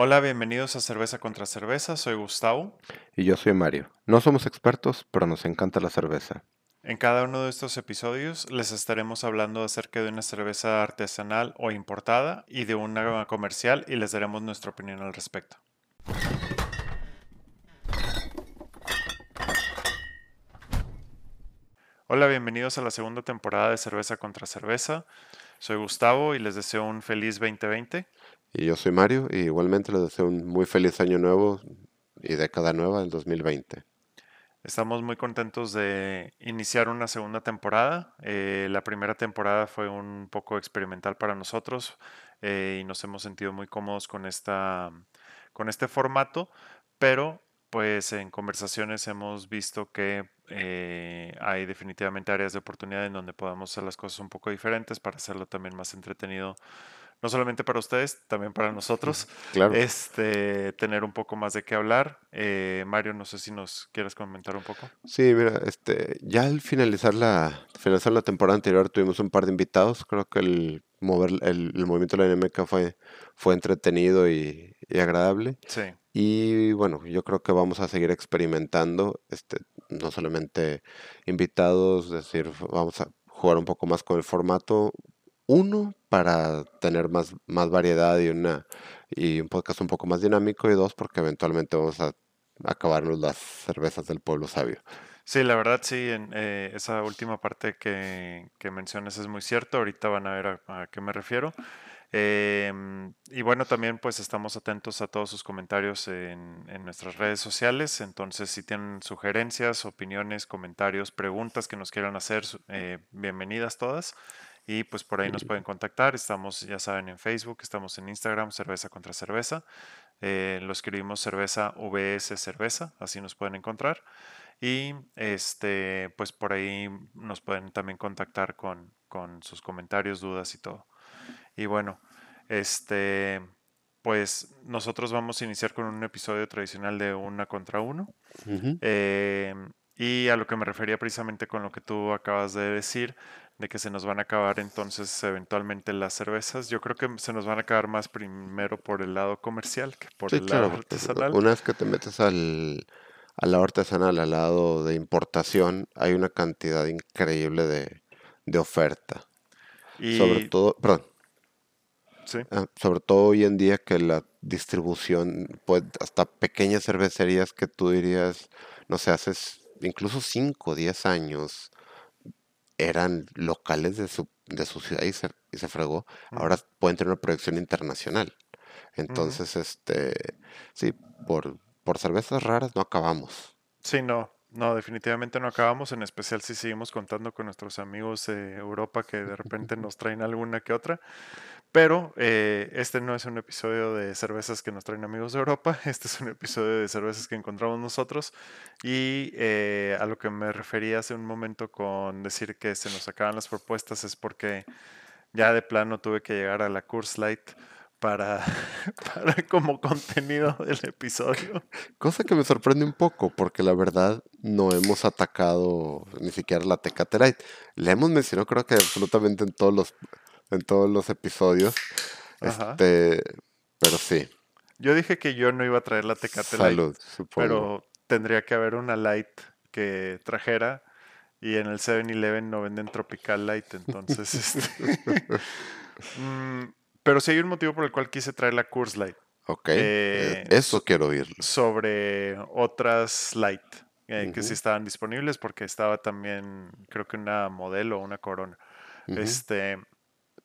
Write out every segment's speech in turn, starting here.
Hola, bienvenidos a Cerveza contra Cerveza, soy Gustavo. Y yo soy Mario. No somos expertos, pero nos encanta la cerveza. En cada uno de estos episodios les estaremos hablando acerca de una cerveza artesanal o importada y de una comercial y les daremos nuestra opinión al respecto. Hola, bienvenidos a la segunda temporada de Cerveza contra Cerveza. Soy Gustavo y les deseo un feliz 2020. Y yo soy Mario y igualmente les deseo un muy feliz año nuevo y década nueva del 2020. Estamos muy contentos de iniciar una segunda temporada. Eh, la primera temporada fue un poco experimental para nosotros eh, y nos hemos sentido muy cómodos con, esta, con este formato, pero pues en conversaciones hemos visto que eh, hay definitivamente áreas de oportunidad en donde podamos hacer las cosas un poco diferentes para hacerlo también más entretenido no solamente para ustedes, también para nosotros. Claro. Este, tener un poco más de qué hablar. Eh, Mario, no sé si nos quieres comentar un poco. Sí, mira, este, ya al finalizar la, finalizar la temporada anterior tuvimos un par de invitados. Creo que el mover, el, movimiento de la NMK fue, fue entretenido y, y, agradable. Sí. Y bueno, yo creo que vamos a seguir experimentando, este, no solamente invitados, es decir, vamos a jugar un poco más con el formato, uno, para tener más, más variedad y, una, y un podcast un poco más dinámico, y dos, porque eventualmente vamos a acabarnos las cervezas del pueblo sabio. Sí, la verdad sí, en, eh, esa última parte que, que, mencionas es muy cierto, ahorita van a ver a, a qué me refiero. Eh, y bueno, también pues estamos atentos a todos sus comentarios en, en, nuestras redes sociales, entonces si tienen sugerencias, opiniones, comentarios, preguntas que nos quieran hacer, eh, bienvenidas todas. Y pues por ahí nos pueden contactar. Estamos, ya saben, en Facebook, estamos en Instagram, Cerveza contra Cerveza. Eh, lo escribimos Cerveza VS Cerveza, así nos pueden encontrar. Y este, pues por ahí nos pueden también contactar con, con sus comentarios, dudas y todo. Y bueno, este, pues nosotros vamos a iniciar con un episodio tradicional de una contra uno. eh, y a lo que me refería precisamente con lo que tú acabas de decir, de que se nos van a acabar entonces eventualmente las cervezas. Yo creo que se nos van a acabar más primero por el lado comercial que por el lado artesanal. Una vez que te metes al, al lado artesanal, al lado de importación, hay una cantidad increíble de, de oferta. Y... Sobre todo, perdón. Sí. Ah, sobre todo hoy en día que la distribución, pues hasta pequeñas cervecerías que tú dirías, no sé, haces incluso 5 o 10 años eran locales de su, de su ciudad y se, y se fregó, ahora pueden tener una proyección internacional. Entonces, este, sí, por, por cervezas raras no acabamos. Sí, no, no, definitivamente no acabamos, en especial si seguimos contando con nuestros amigos de Europa que de repente nos traen alguna que otra. Pero eh, este no es un episodio de cervezas que nos traen amigos de Europa, este es un episodio de cervezas que encontramos nosotros. Y eh, a lo que me refería hace un momento con decir que se nos acaban las propuestas es porque ya de plano tuve que llegar a la Curse Light para, como contenido del episodio. Cosa que me sorprende un poco, porque la verdad no hemos atacado ni siquiera la Tecate Light. La hemos mencionado creo que absolutamente en todos los en todos los episodios. Este, pero sí. Yo dije que yo no iba a traer la Tecate Salud, Light, pero tendría que haber una Light que trajera y en el 7-Eleven no venden Tropical Light, entonces este, mm, pero sí hay un motivo por el cual quise traer la Curse Light. Ok, eh, eso quiero oírlo. Sobre otras Light eh, que sí estaban disponibles porque estaba también, creo que una modelo, una corona. Este,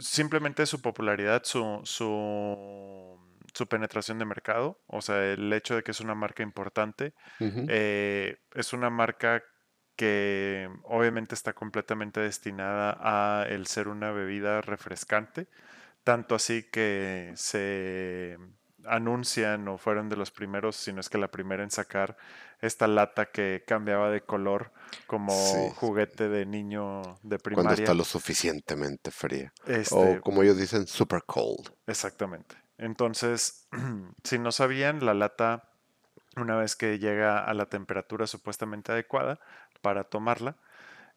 simplemente su popularidad, su, su, su, penetración de mercado, o sea, el hecho de que es una marca importante, eh, es una marca que obviamente está completamente destinada a el ser una bebida refrescante, tanto así que se anuncian o fueron de los primeros, si no es que la primera en sacar esta lata que cambiaba de color como juguete de niño de primaria. Cuando está lo suficientemente fría. o Este, como ellos dicen, super cold. exactamente. Entonces, si no sabían, la lata, una vez que llega a la temperatura supuestamente adecuada para tomarla,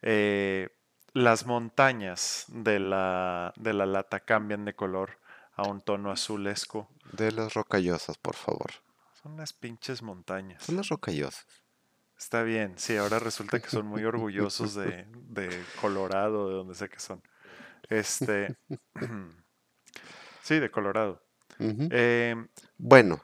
eh, las montañas de la, de la lata cambian de color a un tono azulesco De las rocallosas, por favor. Son unas pinches montañas. Son las rocallosas. Está bien, sí, ahora resulta que son muy orgullosos de, de Colorado, de donde sé que son. Este. sí, de Colorado. Em, Bueno,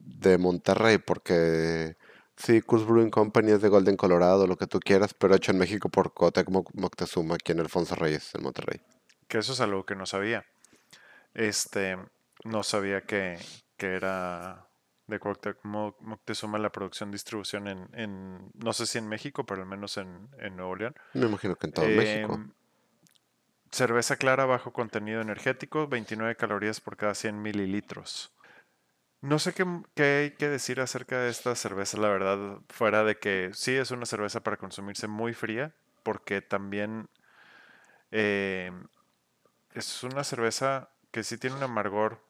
de Monterrey, porque sí, Coors Brewing Company es de Golden, Colorado, lo que tú quieras, pero hecho en México por Cotec Mo- Moctezuma, aquí en Alfonso Reyes, en Monterrey. que eso es algo que no sabía. Este, no sabía que, que era de Cuauhtémoc Mo- Moctezuma la producción distribución en, en, no sé si en México, pero al menos en, en Nuevo León. Me imagino que en todo México. Em, cerveza clara bajo contenido energético, 29 calorías por cada 100 mililitros. No sé qué, qué hay que decir acerca de esta cerveza, la verdad, fuera de que sí es una cerveza para consumirse muy fría, porque también em, es una cerveza que sí tiene un amargor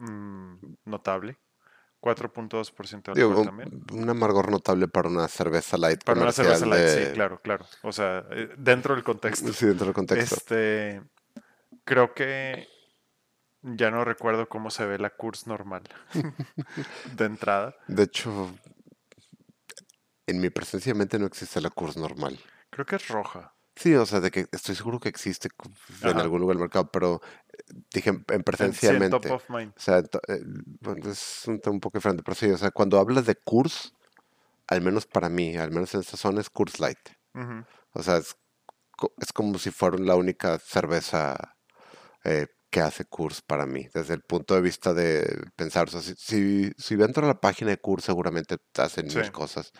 mm, notable, 4.2% de alcohol un, también. un amargor notable para una cerveza light Para una cerveza light, sí, claro, claro. O sea, eh, dentro del contexto. Sí, dentro del contexto. Este, creo que ya no recuerdo cómo se ve la Kurs normal de entrada. De hecho, en mi presencia de mente no existe la Coors normal. Creo que es roja. Sí, o sea, de que estoy seguro que existe en Ajá. algún lugar del mercado, pero dije en, en En, presencia sí, top of mind. O sea, eh, es un tema un poco diferente, pero sí, o sea, cuando hablas de Coors, al menos para mí, al menos en esta zona, es Coors Light. O sea, es, es como si fuera la única cerveza eh, que hace Coors para mí, desde el punto de vista de pensar, o sea, si, si, si entro a la página de Coors, seguramente te hacen Sí, mil cosas,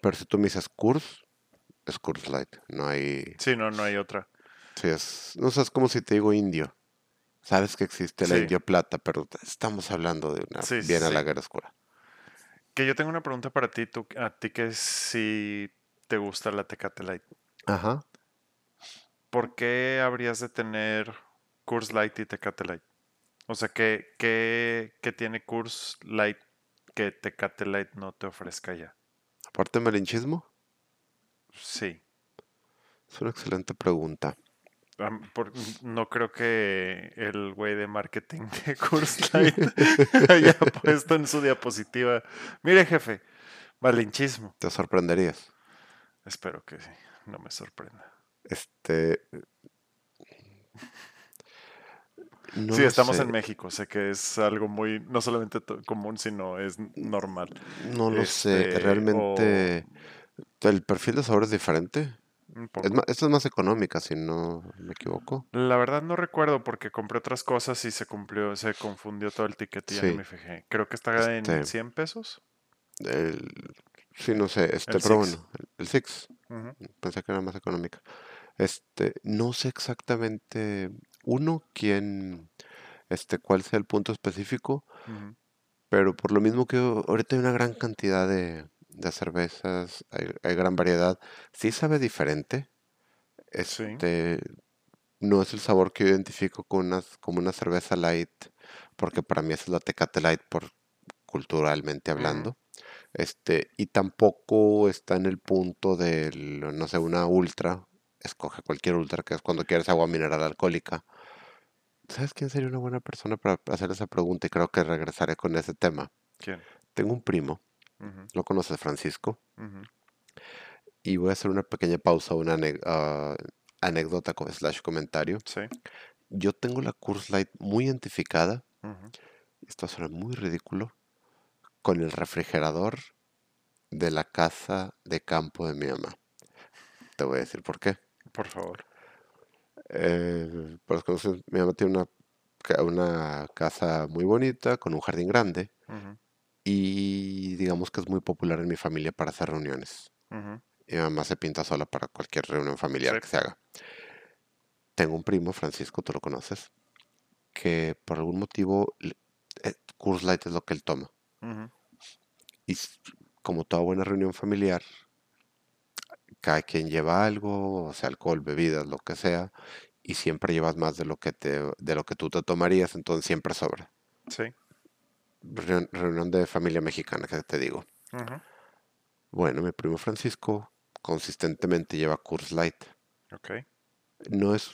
pero si tú me dices Coors, es Coors Light, no hay, sí, no, no hay otra. sí, es, no sé, es como si te digo indio, sabes que existe la Sí, indio plata, pero estamos hablando de una sí, sí, bien a la guerra oscura. Que yo tengo una pregunta para ti, tú, a ti que si te gusta la Tecate Light. Ajá. ¿Por qué habrías de tener Kurs Light y Tecate Light? O sea, ¿qué, qué, qué tiene Kurs Light que Tecate Light no te ofrezca ya? Aparte malinchismo, Sí. es una excelente pregunta. No creo que el güey de marketing de Coors Light haya puesto en su diapositiva. Mire, jefe, malinchismo. Te sorprenderías. Espero que sí, no me sorprenda. Este, no Sí, estamos en México. Sé que es algo muy, no solamente común, sino es normal. no lo sé. Este, o Realmente el perfil de sabor es diferente. Un Es más, esta es más económica, si no me equivoco. La verdad no recuerdo porque compré otras cosas y se cumplió, se confundió todo el ticket y ya ni Sí, me fijé. Creo que está en este, 100 pesos. el, sí, no sé, este, El pero Six. bueno, el, el Six, Ujú, pensé que era más económica. Este, no sé exactamente, uno, quién, este, cuál sea el punto específico, pero por lo mismo que ahorita hay una gran cantidad de, de cervezas, hay, hay gran variedad, sí sabe diferente, Sí. este, no es el sabor que yo identifico con una, como una cerveza light, porque para mí es la Tecate Light por culturalmente Ujú, hablando. Este, y tampoco está en el punto del, no sé, una ultra. Escoge cualquier ultra, que es cuando quieres agua mineral alcohólica. ¿Sabes quién sería una buena persona para hacer esa pregunta? Y creo que regresaré con ese tema. ¿Quién? Tengo un primo, Lo conoces, Francisco, y voy a hacer una pequeña pausa, una ah, anécdota slash comentario. Sí. Yo tengo la Coors Light muy identificada, ujú. esto suena muy ridículo, con el refrigerador de la casa de campo de mi mamá. Te voy a decir por qué. Por favor. Eh, para los que no saben, mi mamá tiene una, una casa muy bonita, con un jardín grande, Ujú, y digamos que es muy popular en mi familia para hacer reuniones. ujú. Mi mamá se pinta sola para cualquier reunión Sí. familiar que se haga. Tengo un primo, Francisco, tú lo conoces, que por algún motivo eh, Coors Light es lo que él toma. Ujú, Y como toda buena reunión familiar, cada quien lleva algo, o sea, alcohol, bebidas, lo que sea, y siempre llevas más de lo que te, de lo que tú te tomarías, entonces siempre sobra. Sí. Reun- reunión de familia mexicana, que te digo. Bueno, mi primo Francisco consistentemente lleva Coors Light. Ok. No es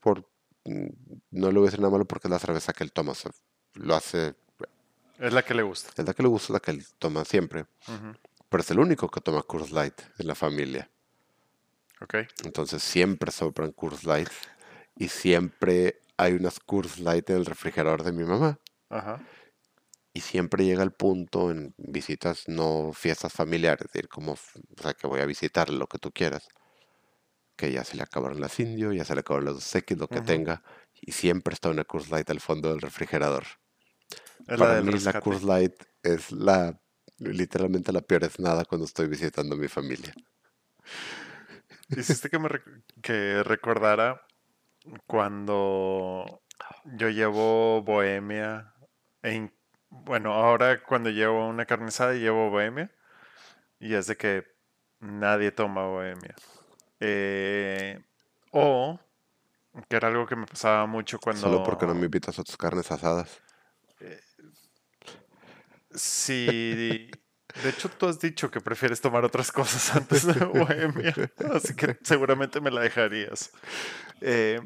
por, mm, no le voy a decir nada malo porque es la cerveza que él toma, o sea, lo hace, Es la que le gusta. es la que le gusta, la que él toma siempre. Pero es el único que toma Coors Light en la familia. Ok. Entonces siempre sobran Coors Light y siempre hay unas Coors Light en el refrigerador de mi mamá. Ajá. Y siempre llega el punto en visitas, no fiestas familiares, de ir como, o sea, que voy a visitar lo que tú quieras, que ya se le acabaron las indio, ya se le acabaron los X, lo que tenga, y siempre está una Coors Light al fondo del refrigerador. Es la Para del mí la rescate. Coors Light es la, literalmente la peor es nada cuando estoy visitando a mi familia. Hiciste que me rec- que recordara cuando yo llevo Bohemia. e bueno, ahora cuando llevo una carne asada llevo Bohemia. Y es de que nadie toma Bohemia. Eh, o que era algo que me pasaba mucho cuando... Solo porque no me invitas a tus carnes asadas. Sí, de hecho tú has dicho que prefieres tomar otras cosas antes de Bohemia, así que seguramente me la dejarías. Eh,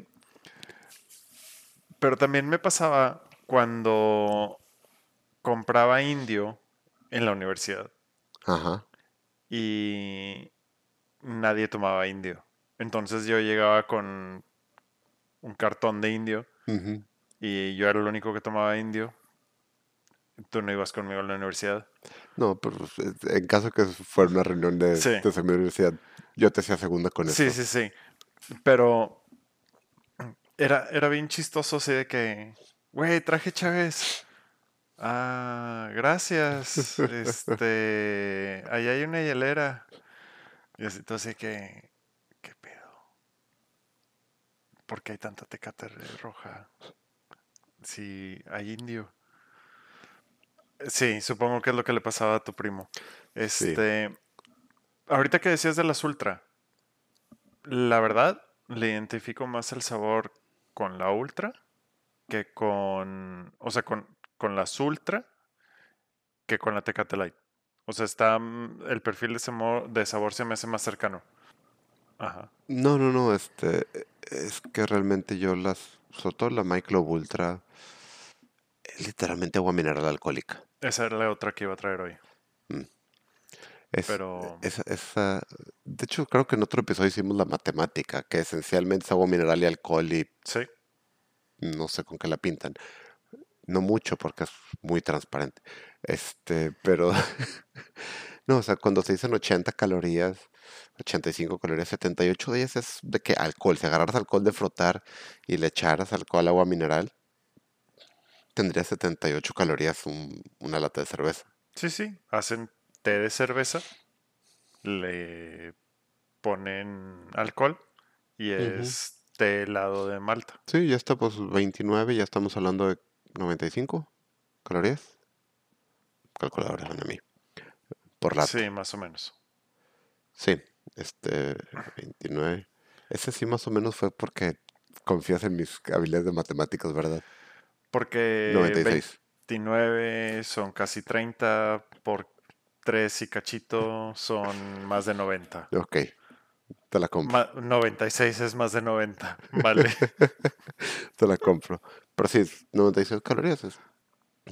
pero también me pasaba cuando compraba indio en la universidad Ajá. y nadie tomaba indio. Entonces yo llegaba con un cartón de indio y yo era el único que tomaba indio. Tú no ibas conmigo a la universidad. No, pero eh, en caso que fuera una reunión de, Sí. de mi universidad, yo te hacía segunda con Sí, eso. sí, sí. Pero era, era bien chistoso así de que, güey, traje Chávez. Ah, gracias. Este, ahí hay una hielera. Y así, entonces que, ¿qué pedo? ¿Por qué hay tanta tecate roja? Si hay indio. Sí, supongo que es lo que le pasaba a tu primo. Este, ahorita que decías de las ultra, la verdad, le identifico más el sabor con la ultra que con, o sea, con, con las ultra que con la Tecate Light. O sea, está, mm, el perfil de, sabor se me hace más cercano. Ajá. No, no, no, este, eh, es que realmente yo las, sobre todo la Michelob Ultra, es literalmente agua mineral alcohólica. Esa era la otra que iba a traer hoy. Es, Pero- esa, esa, de hecho, creo que en otro episodio hicimos la matemática, que esencialmente es agua mineral y alcohol y Sí, no sé con qué la pintan. No mucho porque es muy transparente. Este, pero no, o sea, cuando se dicen 80 calorías, 85 calorías, 78 de ellas es de que alcohol, si agarraras alcohol de frotar y le echaras alcohol al agua mineral, tendría 78 calorías un- una lata de cerveza. sí, sí. Hacen té de cerveza, le ponen alcohol y es té helado de Malta. Sí, ya está pues 29, ya estamos hablando de 95 calorías. Calculadora a mí. Por lata. Sí, más o menos. Sí, este 29. Ese sí más o menos fue porque confías en mis habilidades de matemáticas, ¿verdad? Porque 96. 29 son casi 30 por 3 y cachito son más de 90. Ok, te la compro, Ma- 96 es más de 90. Vale. te la compro. Pero sí, 96 calorías es,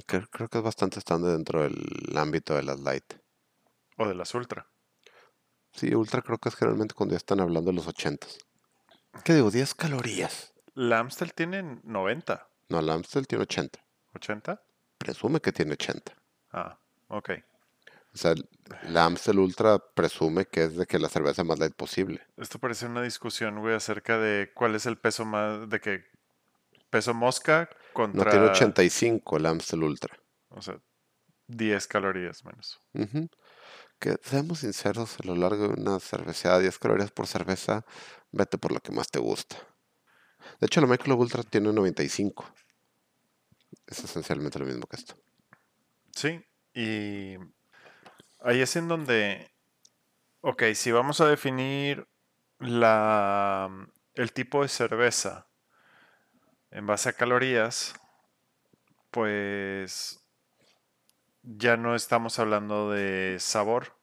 creo, creo que es bastante estándar dentro del ámbito de las light. o de las ultra. Sí, ultra creo que es generalmente cuando ya están hablando de los 80. ¿Qué digo? 10 calorías. La Amstel tiene 90. No, la Amstel tiene 80. ¿80? Presume que tiene 80. Ah, ok. O sea, la Amstel Ultra presume que es de que la cerveza más light posible. Esto parece una discusión, güey, acerca de cuál es el peso más, de que peso mosca No contra, tiene 85 la Amstel Ultra. o sea, 10 calorías menos. Que seamos sinceros, a lo largo de una cerveceada, 10 calorías por cerveza, vete por lo que más te gusta. De hecho, la Michelob Ultra tiene 95. Es esencialmente lo mismo que esto. Sí, y ahí es en donde, ok, si vamos a definir la, el tipo de cerveza en base a calorías, pues ya no estamos hablando de sabor,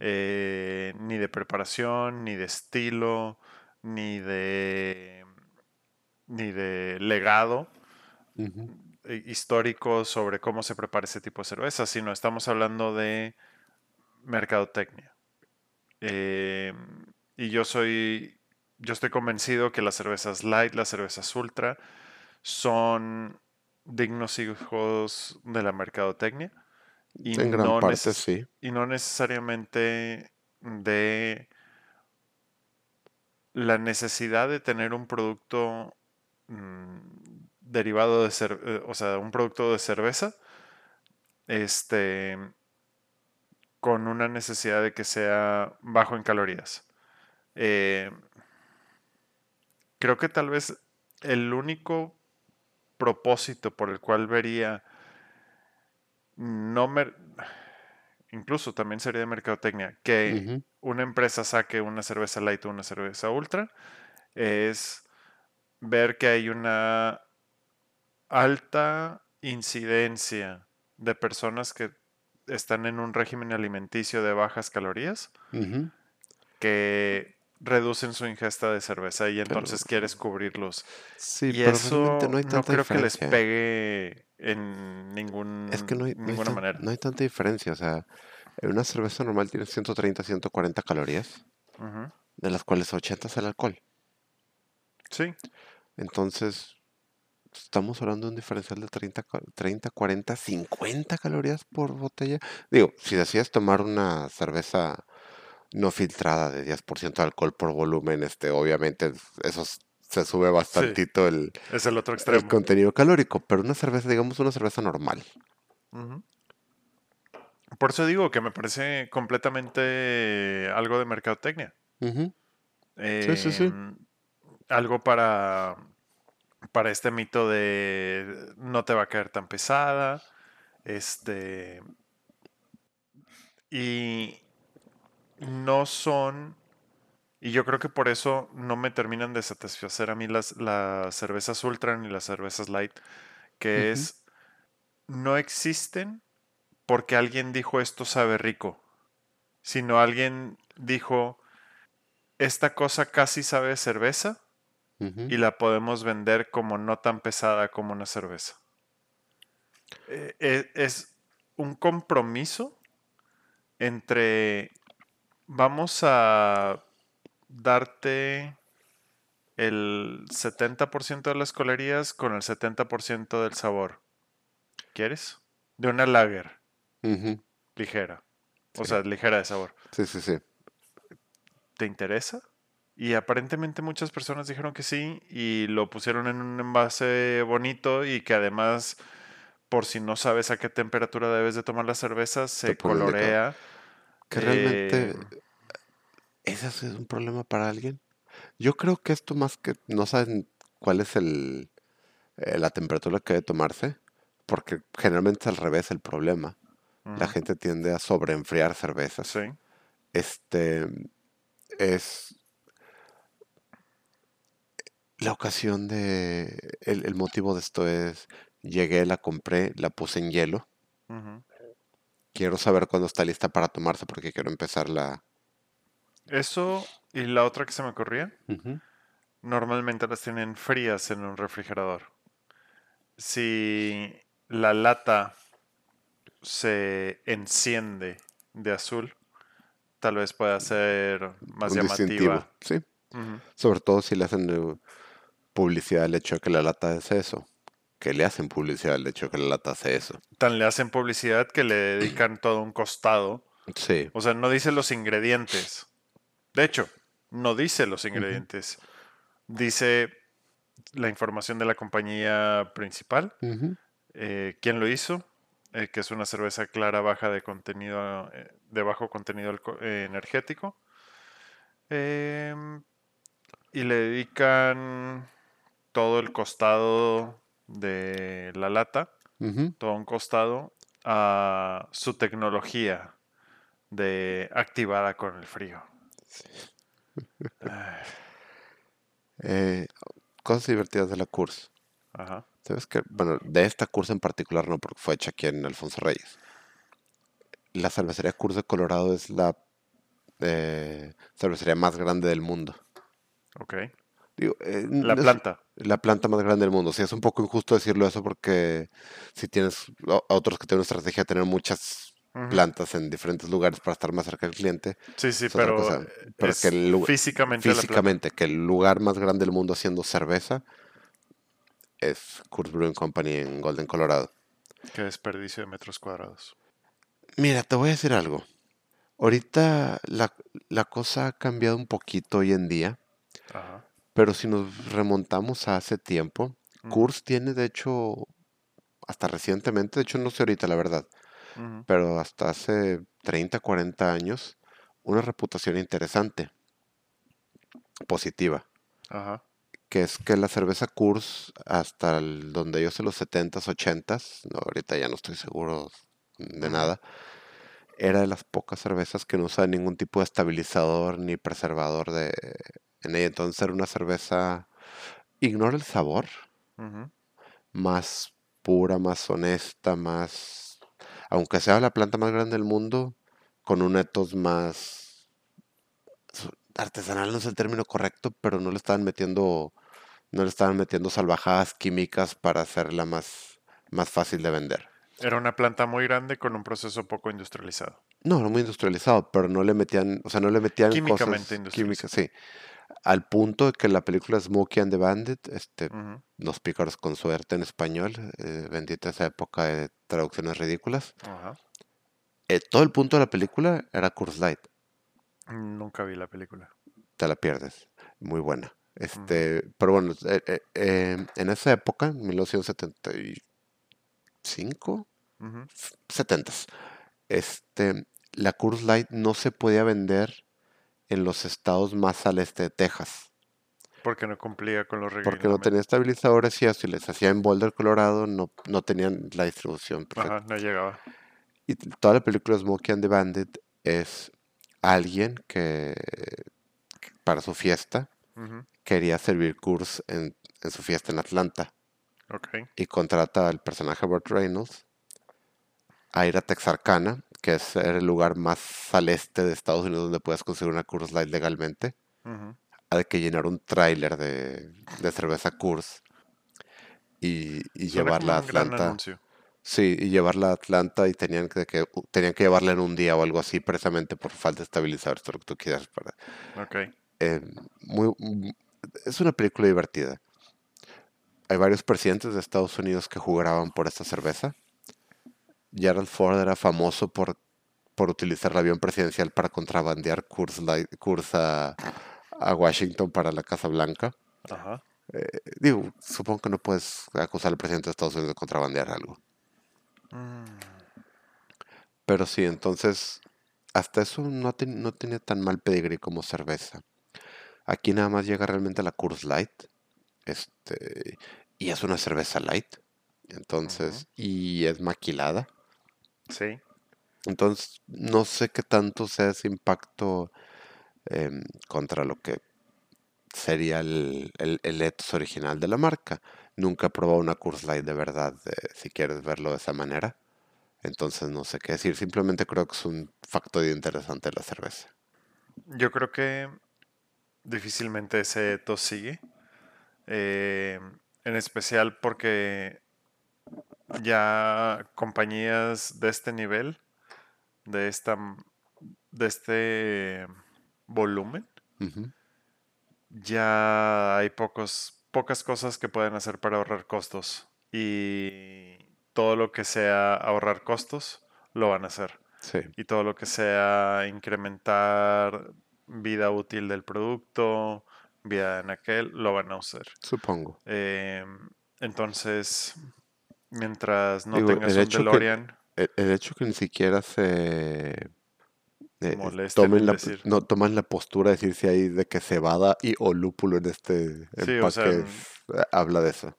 eh, ni de preparación, ni de estilo, ni de, ni de legado. Eh, histórico sobre cómo se prepara ese tipo de cerveza, sino estamos hablando de mercadotecnia. Eh, y yo soy, yo estoy convencido que las cervezas light, las cervezas ultra, son dignos hijos de la mercadotecnia. Y En gran no, parte sí. y no necesariamente de la necesidad de tener un producto mm, derivado de cer- eh, o sea, un producto de cerveza, este, con una necesidad de que sea bajo en calorías. Eh, creo que tal vez el único propósito por el cual vería no incluso también sería de mercadotecnia que una empresa saque una cerveza light o una cerveza ultra es ver que hay una alta incidencia de personas que están en un régimen alimenticio de bajas calorías que reducen su ingesta de cerveza y Pero entonces quieres cubrirlos. sí, Y pero eso no hay no tanta creo que les diferencia. pegue en ningún, Es que no hay, no hay ninguna manera. no hay tanta diferencia. O sea, en una cerveza normal tiene 130, 140 calorías, de las cuales 80 es el alcohol. Sí, Entonces, estamos hablando de un diferencial de 30, ca- 30, 40, 50 calorías por botella. Digo, si decides tomar una cerveza no filtrada de 10% de alcohol por volumen, este, obviamente eso se sube bastantito el, es el otro el extremo. contenido calórico, pero una cerveza, digamos una cerveza normal. Por eso digo que me parece completamente algo de mercadotecnia. Sí, sí, sí. Em, algo para, para este mito de no te va a caer tan pesada. Este. Y no son. Y yo creo que por eso no me terminan de satisfacer a mí las, las cervezas ultra ni las cervezas light. Que es. No existen porque alguien dijo esto sabe rico. Sino alguien dijo. Esta cosa casi sabe cerveza y la podemos vender como no tan pesada como una cerveza. Eh, eh, es un compromiso entre vamos a darte el 70% de las calorías con el 70% del sabor. ¿Quieres? De una lager ligera. O Sí. sea, ligera de sabor. Sí, sí, sí. ¿te interesa? Y aparentemente muchas personas dijeron que sí y lo pusieron en un envase bonito y que además, por si no sabes a qué temperatura debes de tomar la cerveza, se indicado. Que realmente eh, ese es un problema para alguien. Yo creo que esto más que no saben cuál es el, eh, la temperatura que debe tomarse, porque generalmente es al revés el problema. La gente tiende a sobreenfriar cervezas. sí, Este es la ocasión de el, el motivo de esto es llegué, la compré, la puse en hielo. Quiero saber cuándo está lista para tomarse porque quiero empezar la. Eso y la otra que se me ocurría, normalmente las tienen frías en un refrigerador. Si la lata se enciende de azul, tal vez pueda ser más Un llamativa. sí. Ujú. Sobre todo si le hacen publicidad al hecho de que la lata es eso. Que le hacen publicidad al hecho de que la lata hace eso. Tan le hacen publicidad que le dedican todo un costado. Sí. O sea, no dice los ingredientes. De hecho, no dice los ingredientes. Dice la información de la compañía principal, eh, quién lo hizo, eh, que es una cerveza clara baja de contenido, eh, de bajo contenido energético. Em, y le dedican todo el costado de la lata, todo un costado a su tecnología de activada con el frío. Eh, cosas divertidas de la curso. Ajá. ¿Sabes qué? Bueno, de esta curso en particular no, porque fue hecha aquí en Alfonso Reyes. La cervecería Curso de Colorado es la eh, cervecería más grande del mundo. Ok. Digo, eh, La no es planta. la planta más grande del mundo. Sí, es un poco injusto decirlo eso porque si tienes o- otros que tienen una estrategia de tener muchas plantas en diferentes lugares para estar más cerca del cliente, Sí, sí, pero cosa. eh, Pero que el lugar, físicamente que el lugar más grande del mundo haciendo cerveza es Coors Brewing Company en Golden, Colorado. Qué desperdicio de metros cuadrados. Mira, te voy a decir algo. Ahorita la, la cosa ha cambiado un poquito hoy en día, Ajá. Pero si nos remontamos a hace tiempo, Coors tiene de hecho, hasta recientemente, de hecho no sé ahorita la verdad, pero hasta hace 30, 40 años, una reputación interesante, positiva, Ajá. que es que la cerveza Coors, hasta el- donde yo sé los 70s, 80s, no, ahorita ya no estoy seguro de nada, era de las pocas cervezas que no usaban ningún tipo de estabilizador ni preservador de, en ella. Entonces era una cerveza, ignora el sabor, más pura, más honesta, más, aunque sea la planta más grande del mundo, con un etos más artesanal no es el término correcto, pero no le estaban metiendo, no le estaban metiendo salvajadas químicas para hacerla más, más fácil de vender. Era una planta muy grande con un proceso poco industrializado. No, no muy industrializado, pero no le metían, o sea, no le metían Químicamente cosas químicas, sí. Al punto de que la película Smokey and the Bandit, este, Los pícaros con suerte en español, eh, bendita esa época de traducciones ridículas. Eh, todo el punto de la película era Curse Light, Nunca vi la película. te la pierdes, muy buena. Este, pero bueno, eh, eh, eh, en esa época, 1975, ujú. 70, este, la Curse Light no se podía vender en los estados más al este de Texas, Porque no cumplía con los porque no reglamentos. tenía estabilizadores y y les hacía en Boulder, Colorado, no, no tenían la distribución perfecta. Ajá, no llegaba. Y toda la película Smokey and the Bandit es alguien que para su fiesta quería servir Coors en, en su fiesta en Atlanta Ok. y contrata al personaje Burt Reynolds a ir a Texarkana, que es el lugar más al este de Estados Unidos donde puedes conseguir una Coors Light legalmente, de que llenar un tráiler de, de cerveza Coors y, y llevarla a Atlanta. Sí, y llevarla a Atlanta y tenían que, que- tenían que llevarla en un día o algo así, precisamente por falta de estabilizadores, todo lo que tú quieras. Para, Ok. eh, muy, es una película divertida. Hay varios presidentes de Estados Unidos que jugaban por esta cerveza. Gerald Ford era famoso por, por utilizar el avión presidencial para contrabandear Coors a, a Washington para la Casa Blanca. Ajá. Eh, digo, supongo que no puedes acusar al presidente de Estados Unidos de contrabandear algo. Mm, Pero sí, entonces, hasta eso no, ten- no tenía tan mal pedigrí como cerveza. Aquí nada más llega realmente la Coors Light. Este, y es una cerveza light. Entonces, y es maquilada. Sí. Entonces, no sé qué tanto sea ese impacto em, contra lo que sería el, el, el ethos original de la marca. Nunca he probado una Coors Light de verdad, eh, si quieres verlo de esa manera. Entonces, no sé qué decir. Simplemente creo que es un factor interesante de la cerveza. Yo creo que difícilmente ese ethos sigue. eh, en especial porque ya compañías de este nivel, de esta, de este volumen, ya hay pocos, pocas cosas que pueden hacer para ahorrar costos. Y todo lo que sea ahorrar costos, lo van a hacer. Sí, Y todo lo que sea incrementar vida útil del producto, vida en aquel, lo van a usar. supongo. Em, entonces, mientras no Digo, tengas el un hecho que, DeLorean, el, el hecho que ni siquiera se eh, molesten tomen la, no toman la postura de decir si hay de que cebada y o lúpulo en este Sí, o sea, eh, habla de eso.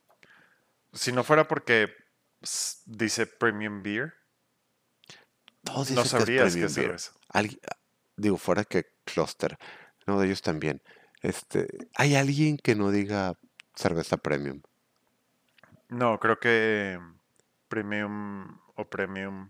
si no fuera porque dice premium beer, Todos no dicen que es sabrías premium beer. Algui- digo, fuera que Cluster, no, de ellos también. Este, ¿hay alguien que no diga cerveza premium? No, creo que premium o premium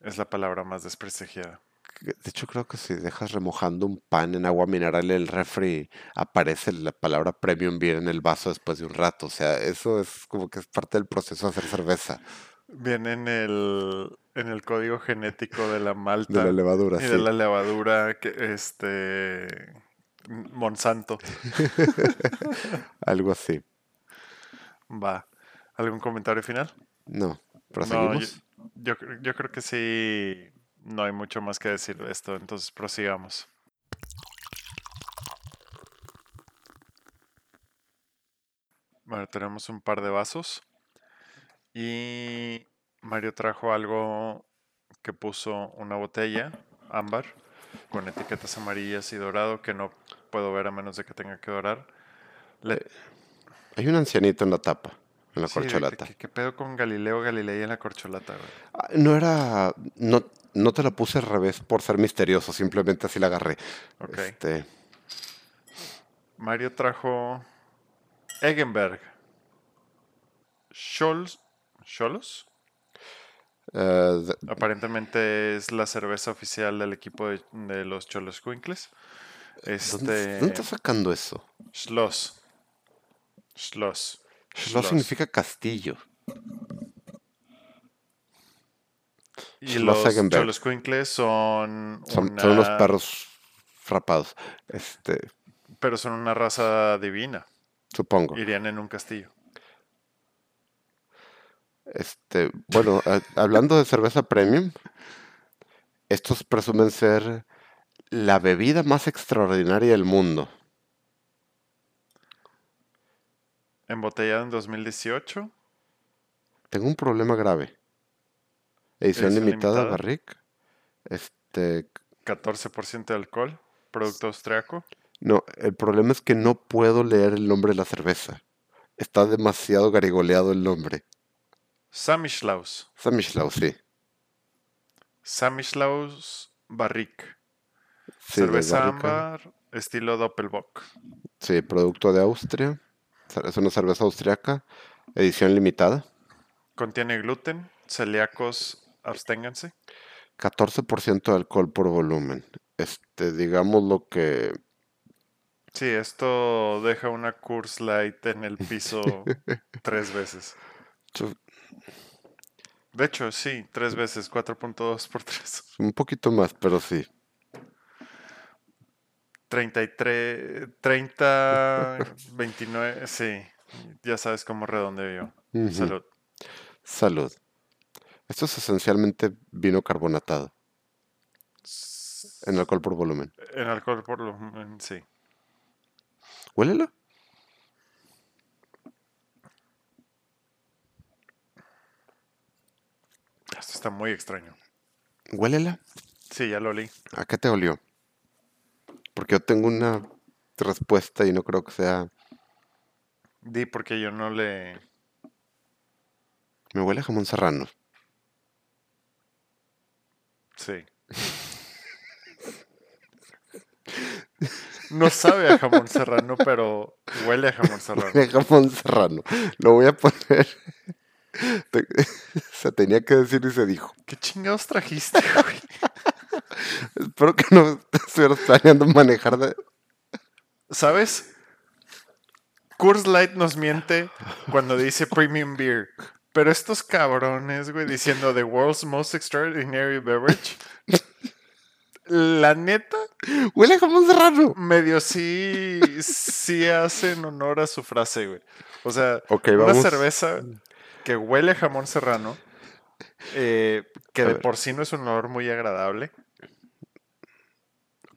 es la palabra más desprestigiada. De hecho, creo que si dejas remojando un pan en agua mineral en el refri, aparece la palabra premium beer en el vaso después de un rato. O sea, eso es como que es parte del proceso de hacer cerveza. Viene en el, en el código genético de la De malta la levadura, y de sí. la levadura que este Monsanto. Algo así. Va. ¿Algún comentario final? No, No, yo, proseguimos. yo, yo creo que sí, no hay mucho más que decir de esto, entonces prosigamos. Bueno, tenemos un par de vasos y Mario trajo algo que puso una botella ámbar con etiquetas amarillas y dorado que no puedo ver a menos de que tenga que dorar. Le- Hay un ancianito en la tapa, en la Sí, corcholata. ¿Qué pedo con Galileo Galilei en la corcholata, güey? Ah, No era. No, no te la puse al revés por ser misterioso, simplemente así la agarré. Ok. Este, Mario trajo Eggenberg. Scholz. ¿Cholos? eh, Aparentemente es la cerveza oficial del equipo de, de los Cholos Quinkles. ¿dónde, Este. dónde estás sacando eso? Schloss. Schloss. Schloss significa castillo. Y los Eggenberg. Cholos Quinkles son, Son, son una- perros frapados. Este, Pero son una raza divina. supongo. Irían en un castillo. Este, bueno, a- hablando de cerveza premium, estos presumen ser la bebida más extraordinaria del mundo. Embotellado en 2018. Tengo un problema grave. Edición Edición limitada, limitada. Barrick. Este, 14% de alcohol. Producto austriaco. no, el problema es que no puedo leer el nombre de la cerveza. Está demasiado garigoleado el nombre. Samislaus. Samischlau, sí. Samislaus Barrick. Sí, Cerveza ámbar, estilo Doppelbock. Sí, producto de Austria. Es una cerveza austriaca. Edición limitada. Contiene gluten, celíacos, absténganse. 14% de alcohol por volumen. Este, digamos lo que Sí, esto deja una Coors Light en el piso tres veces. De hecho, sí, tres veces, 4.2 por 3. un poquito más, pero sí. 33, 30, 29, sí. Ya sabes cómo redondeo yo. Salud. Salud. Esto es esencialmente vino carbonatado en alcohol por volumen. En alcohol por lo en- sí. Huélela. Esto está muy extraño. Huélela. Sí, ya lo leí. ¿A qué te olió? Porque yo tengo una respuesta y no creo que sea. Di porque yo no le... Me huele a jamón serrano. Sí. No sabe a jamón serrano, pero huele a jamón serrano. Huele a jamón serrano. Lo voy a poner. Se tenía que decir y se dijo. ¿Qué chingados trajiste, güey? Espero que no estuvieras planeando manejar de. ¿Sabes? Coors Light nos miente cuando dice premium beer. Pero estos cabrones, güey, diciendo the world's most extraordinary beverage. La neta, Huele a jamón serrano. medio sí, sí hacen honor a su frase, güey. O sea, una cerveza que huele a jamón serrano, eh, que de por sí no es un olor muy agradable.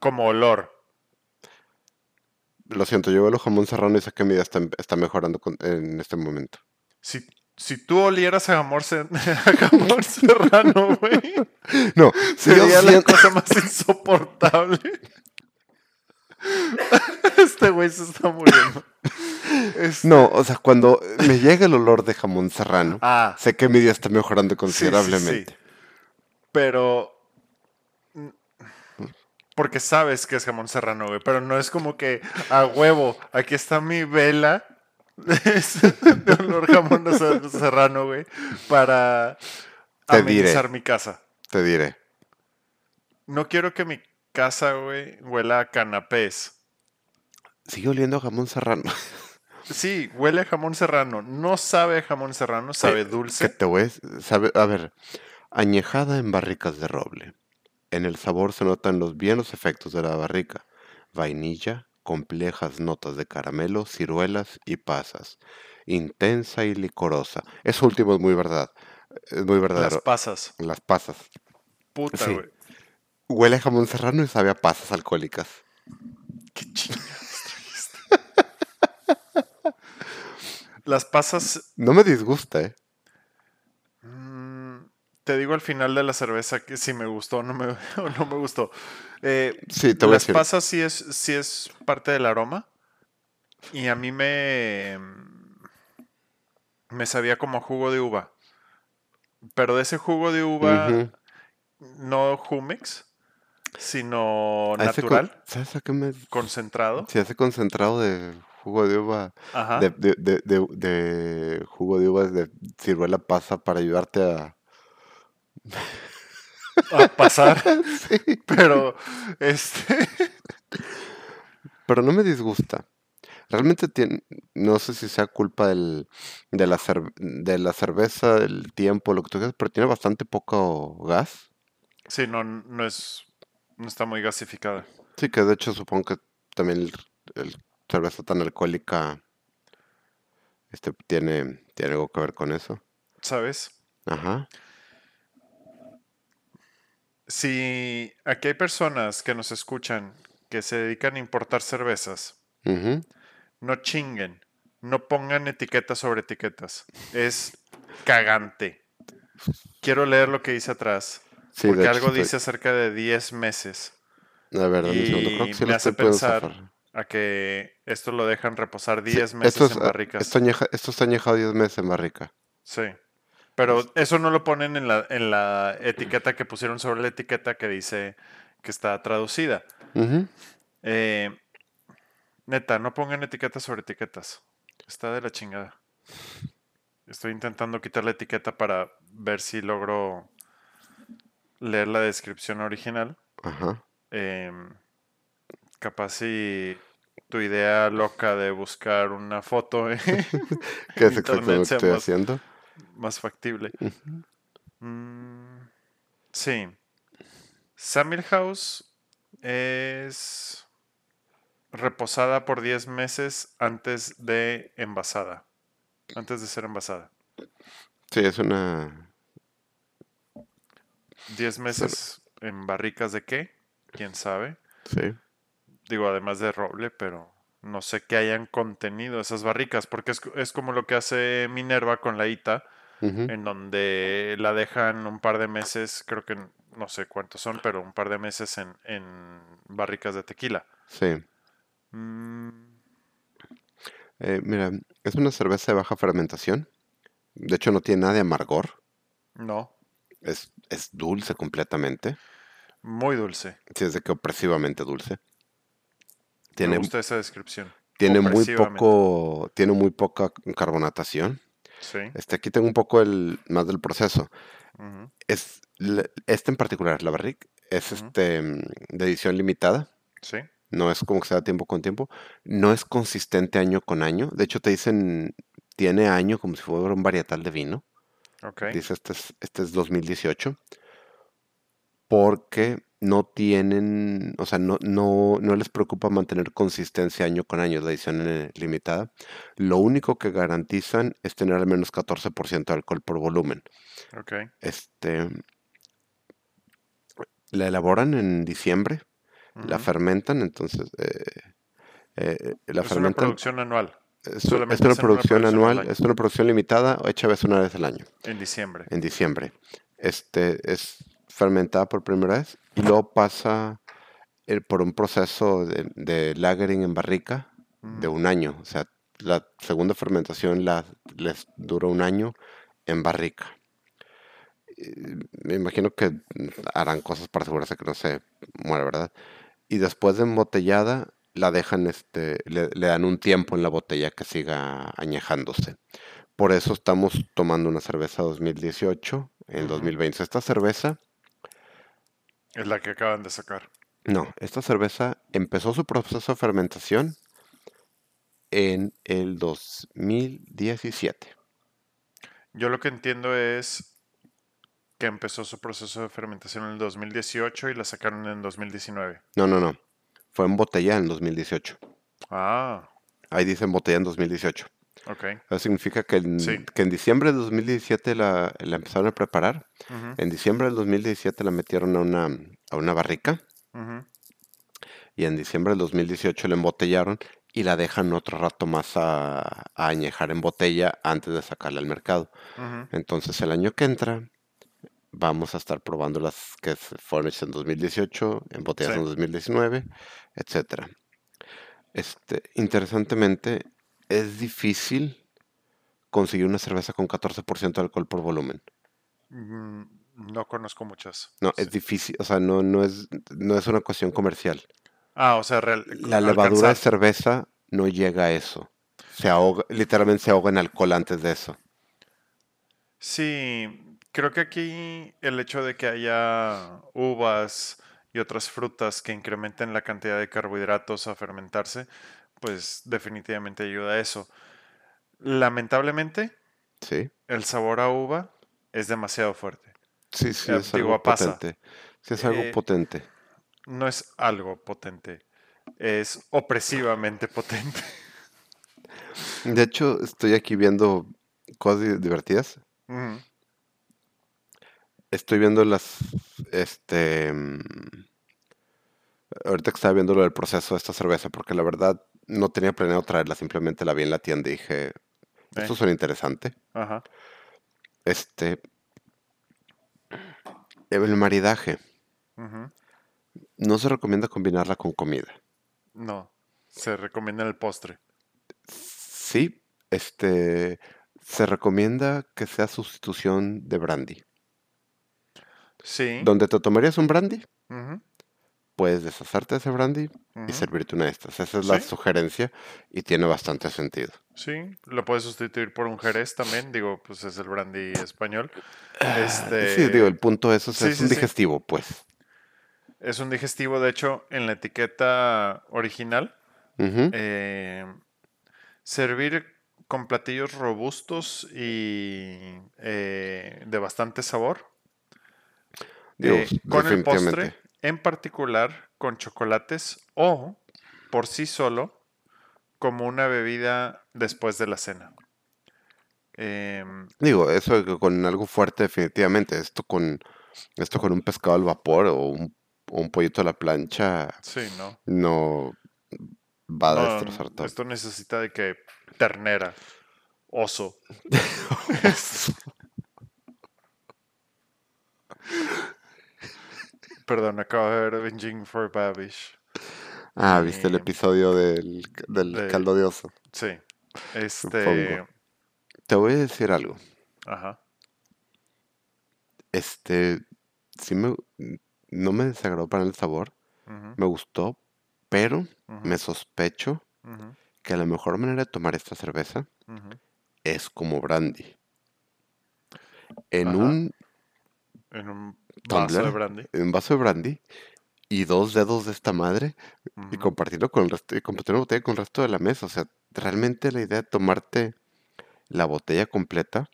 Como olor. Lo siento, yo huelo jamón serrano y sé que mi vida está, está mejorando con- en este momento. Si, si tú olieras a jamón, se- a jamón serrano, güey, No, sería la siento- cosa más insoportable. Este güey se está muriendo. Es- No, o sea, cuando me llega el olor de jamón serrano, Ah, sé que mi día está mejorando sí, sí, considerablemente. sí. Pero. Porque sabes que es jamón serrano, güey. Pero no es como que a huevo. Aquí está mi vela de olor jamón ser- serrano, güey. Para Te diré. amenizar mi casa. Te diré. no quiero que mi casa, güey, huela a canapés. Sigue oliendo a jamón serrano. Sí, huele a jamón serrano. No sabe a jamón serrano, sabe Eh, Que dulce. te voy a... sabe- a ver, añejada en barricas de roble. En el sabor se notan los bien los efectos de la barrica. Vainilla, complejas notas de caramelo, ciruelas y pasas. Intensa y licorosa. Eso último es muy verdad. Es muy Las verdadero. pasas. Las pasas. Puta, Sí. güey. Huele a jamón serrano y sabe a pasas alcohólicas. Qué chingados trajiste. Las pasas, No me disgusta, ¿eh? Te digo al final de la cerveza que si me gustó o no me, o no me gustó. Eh, Sí, te voy a las decir. pasas sí es, sí es parte del aroma. Y a mí me, me sabía como a jugo de uva. Pero de ese jugo de uva, no Jumex, sino A ese con- natural, ¿Sabes a qué me...? concentrado. Se hace concentrado de jugo de uva. Ajá. De, de, de, de- jugo de uvas de ciruela pasa para ayudarte a... A pasar. Sí. Pero, este. Pero no me disgusta. Realmente tiene, no sé si sea culpa del, de, la de la cerveza, del tiempo, lo que tú quieras, pero tiene bastante poco gas. Sí, no, no es. No está muy gasificada. Sí, que de hecho supongo que también el, el cerveza tan alcohólica este, tiene, tiene algo que ver con eso. ¿Sabes? Ajá. Si aquí hay personas que nos escuchan que se dedican a importar cervezas, no chinguen. No pongan etiquetas sobre etiquetas. Es cagante. Quiero leer lo que dice atrás. Sí, porque hecho algo estoy- dice acerca de 10 meses. A ver, dame un segundo. Creo Y que sí me hace pensar a que esto lo dejan reposar Sí, 10 meses esto, es, en ah, barricas. esto, añeja- esto está añejado 10 meses en barrica. Sí. Pero eso no lo ponen en la, en la etiqueta que pusieron sobre la etiqueta que dice que está traducida. Eh, neta, no pongan etiquetas sobre etiquetas. Está de la chingada. Estoy intentando quitar la etiqueta para ver si logro leer la descripción original. Ajá. Em, capaz si tu idea loca de buscar una foto eh, ¿Qué es en exactamente lo que estoy haciendo? Más factible. Mm, sí. Samuel House es reposada por 10 meses antes de envasada. Antes de ser envasada. Sí, es una... 10 meses en barricas de qué? ¿Quién sabe? Sí. Digo, además de roble, pero no sé qué hayan contenido esas barricas, porque es, es como lo que hace Minerva con la ITA, en donde la dejan un par de meses, creo que no sé cuántos son, pero un par de meses en, en barricas de tequila. Sí. Mm, Eh, mira, es una cerveza de baja fermentación. De hecho, no tiene nada de amargor. no, Es, es dulce completamente. muy dulce. Sí, es de que opresivamente dulce. Me gusta esa descripción. tiene muy poco, tiene muy poca carbonatación. Sí. Este, aquí tengo un poco el, más del proceso. Es, este en particular, la barrica, es este mm, de edición limitada. Sí. No es como que sea tiempo con tiempo. No es consistente año con año. De hecho, te dicen, tiene año como si fuera un varietal de vino. Ok. Dice, este es, este es 2018. Porque no tienen, o sea, no, no, no les preocupa mantener consistencia año con año, la edición eh, limitada. Lo único que garantizan es tener al menos 14% de alcohol por volumen. Ok. Este, la elaboran en diciembre, la fermentan, entonces eh, eh, la Es una producción anual Es, una producción producción al anual, es una producción limitada, hecha vez una vez al año, en diciembre. en diciembre. Este es fermentada por primera vez y luego pasa eh, por un proceso de, de lagering en barrica de Ujú, un año. O sea, la segunda fermentación la, les dura un año en barrica. Eh, Me imagino que harán cosas para asegurarse que no se muera, ¿verdad? Y después de embotellada, la dejan, este, le, le dan un tiempo en la botella que siga añejándose. Por eso estamos tomando una cerveza 2018 en ujú. 2020. Esta cerveza Es la que acaban de sacar. No, esta cerveza empezó su proceso de fermentación en el 2017. Yo lo que entiendo es que empezó su proceso de fermentación en el 2018 y la sacaron en 2019. No, no, no. Fue en botella en 2018. Ah, Ahí dice en botella en 2018. Ok. Eso significa que en, Sí. que en diciembre de 2017 la, la empezaron a preparar. Ujú, En diciembre del 2017 la metieron a una, a una barrica. Y en diciembre del 2018 la embotellaron y la dejan otro rato más a, a añejar en botella antes de sacarla al mercado. Entonces el año que entra vamos a estar probando las que fueron hechas en 2018, en botellas Sí. en 2019, etcétera. Este, interesantemente, es difícil conseguir una cerveza con 14% de alcohol por volumen. Mm, No conozco muchas. No, es difícil, o sea, no, no es, no es una cuestión comercial. Ah, o sea, real, La levadura de cerveza no llega a eso. Se ahoga, literalmente se ahoga en alcohol antes de eso. Sí, creo que aquí el hecho de que haya uvas y otras frutas que incrementen la cantidad de carbohidratos a fermentarse, pues definitivamente ayuda a eso. Lamentablemente, ¿Sí? el sabor a uva es demasiado fuerte. Sí, sí, Eh, es digo, algo pasa. potente. Sí, es algo Eh, potente. No es algo potente, es opresivamente potente. De hecho, estoy aquí viendo cosas di- divertidas. Estoy viendo las, este, mm, ahorita que estaba viendo lo del proceso de esta cerveza, porque la verdad no tenía planeado traerla, simplemente la vi en la tienda y dije, esto eh, suena interesante. ajá. Este, el maridaje, no se recomienda combinarla con comida. No, se recomienda el postre. Sí, este, se recomienda que sea sustitución de brandy. Sí. Donde te tomarías un brandy, ujú, puedes deshacerte de ese brandy y servirte una de estas. Esa es la sugerencia y tiene bastante sentido. Sí, lo puedes sustituir por un jerez también, digo, pues es el brandy español. Ah, Este, Sí, digo, el punto es, o sea, sí, es sí, un digestivo, pues. Es un digestivo, de hecho, en la etiqueta original, eh, servir con platillos robustos y eh, de bastante sabor, Digo, eh, con el postre. En particular con chocolates o por sí solo como una bebida después de la cena. Em, Digo, eso con algo fuerte, definitivamente. Esto con, esto con un pescado al vapor o un, o un pollito a la plancha, sí, ¿no? no va a No, destrozar todo. esto necesita de que ternera, oso. Perdón, acabo de ver Avenging for Babish. Ah, ¿viste el episodio del, del de- caldo de oso? Sí. Este. Supongo. Te voy a decir algo. Ajá. Este, sí me, no me desagradó para el sabor, me gustó, pero me sospecho ujú, que la mejor manera de tomar esta cerveza es como brandy. En un, En un vaso de brandy. un vaso de brandy y dos dedos de esta madre y compartirlo con el resto, y compartir una botella con el resto de la mesa. O sea, realmente la idea de tomarte la botella completa,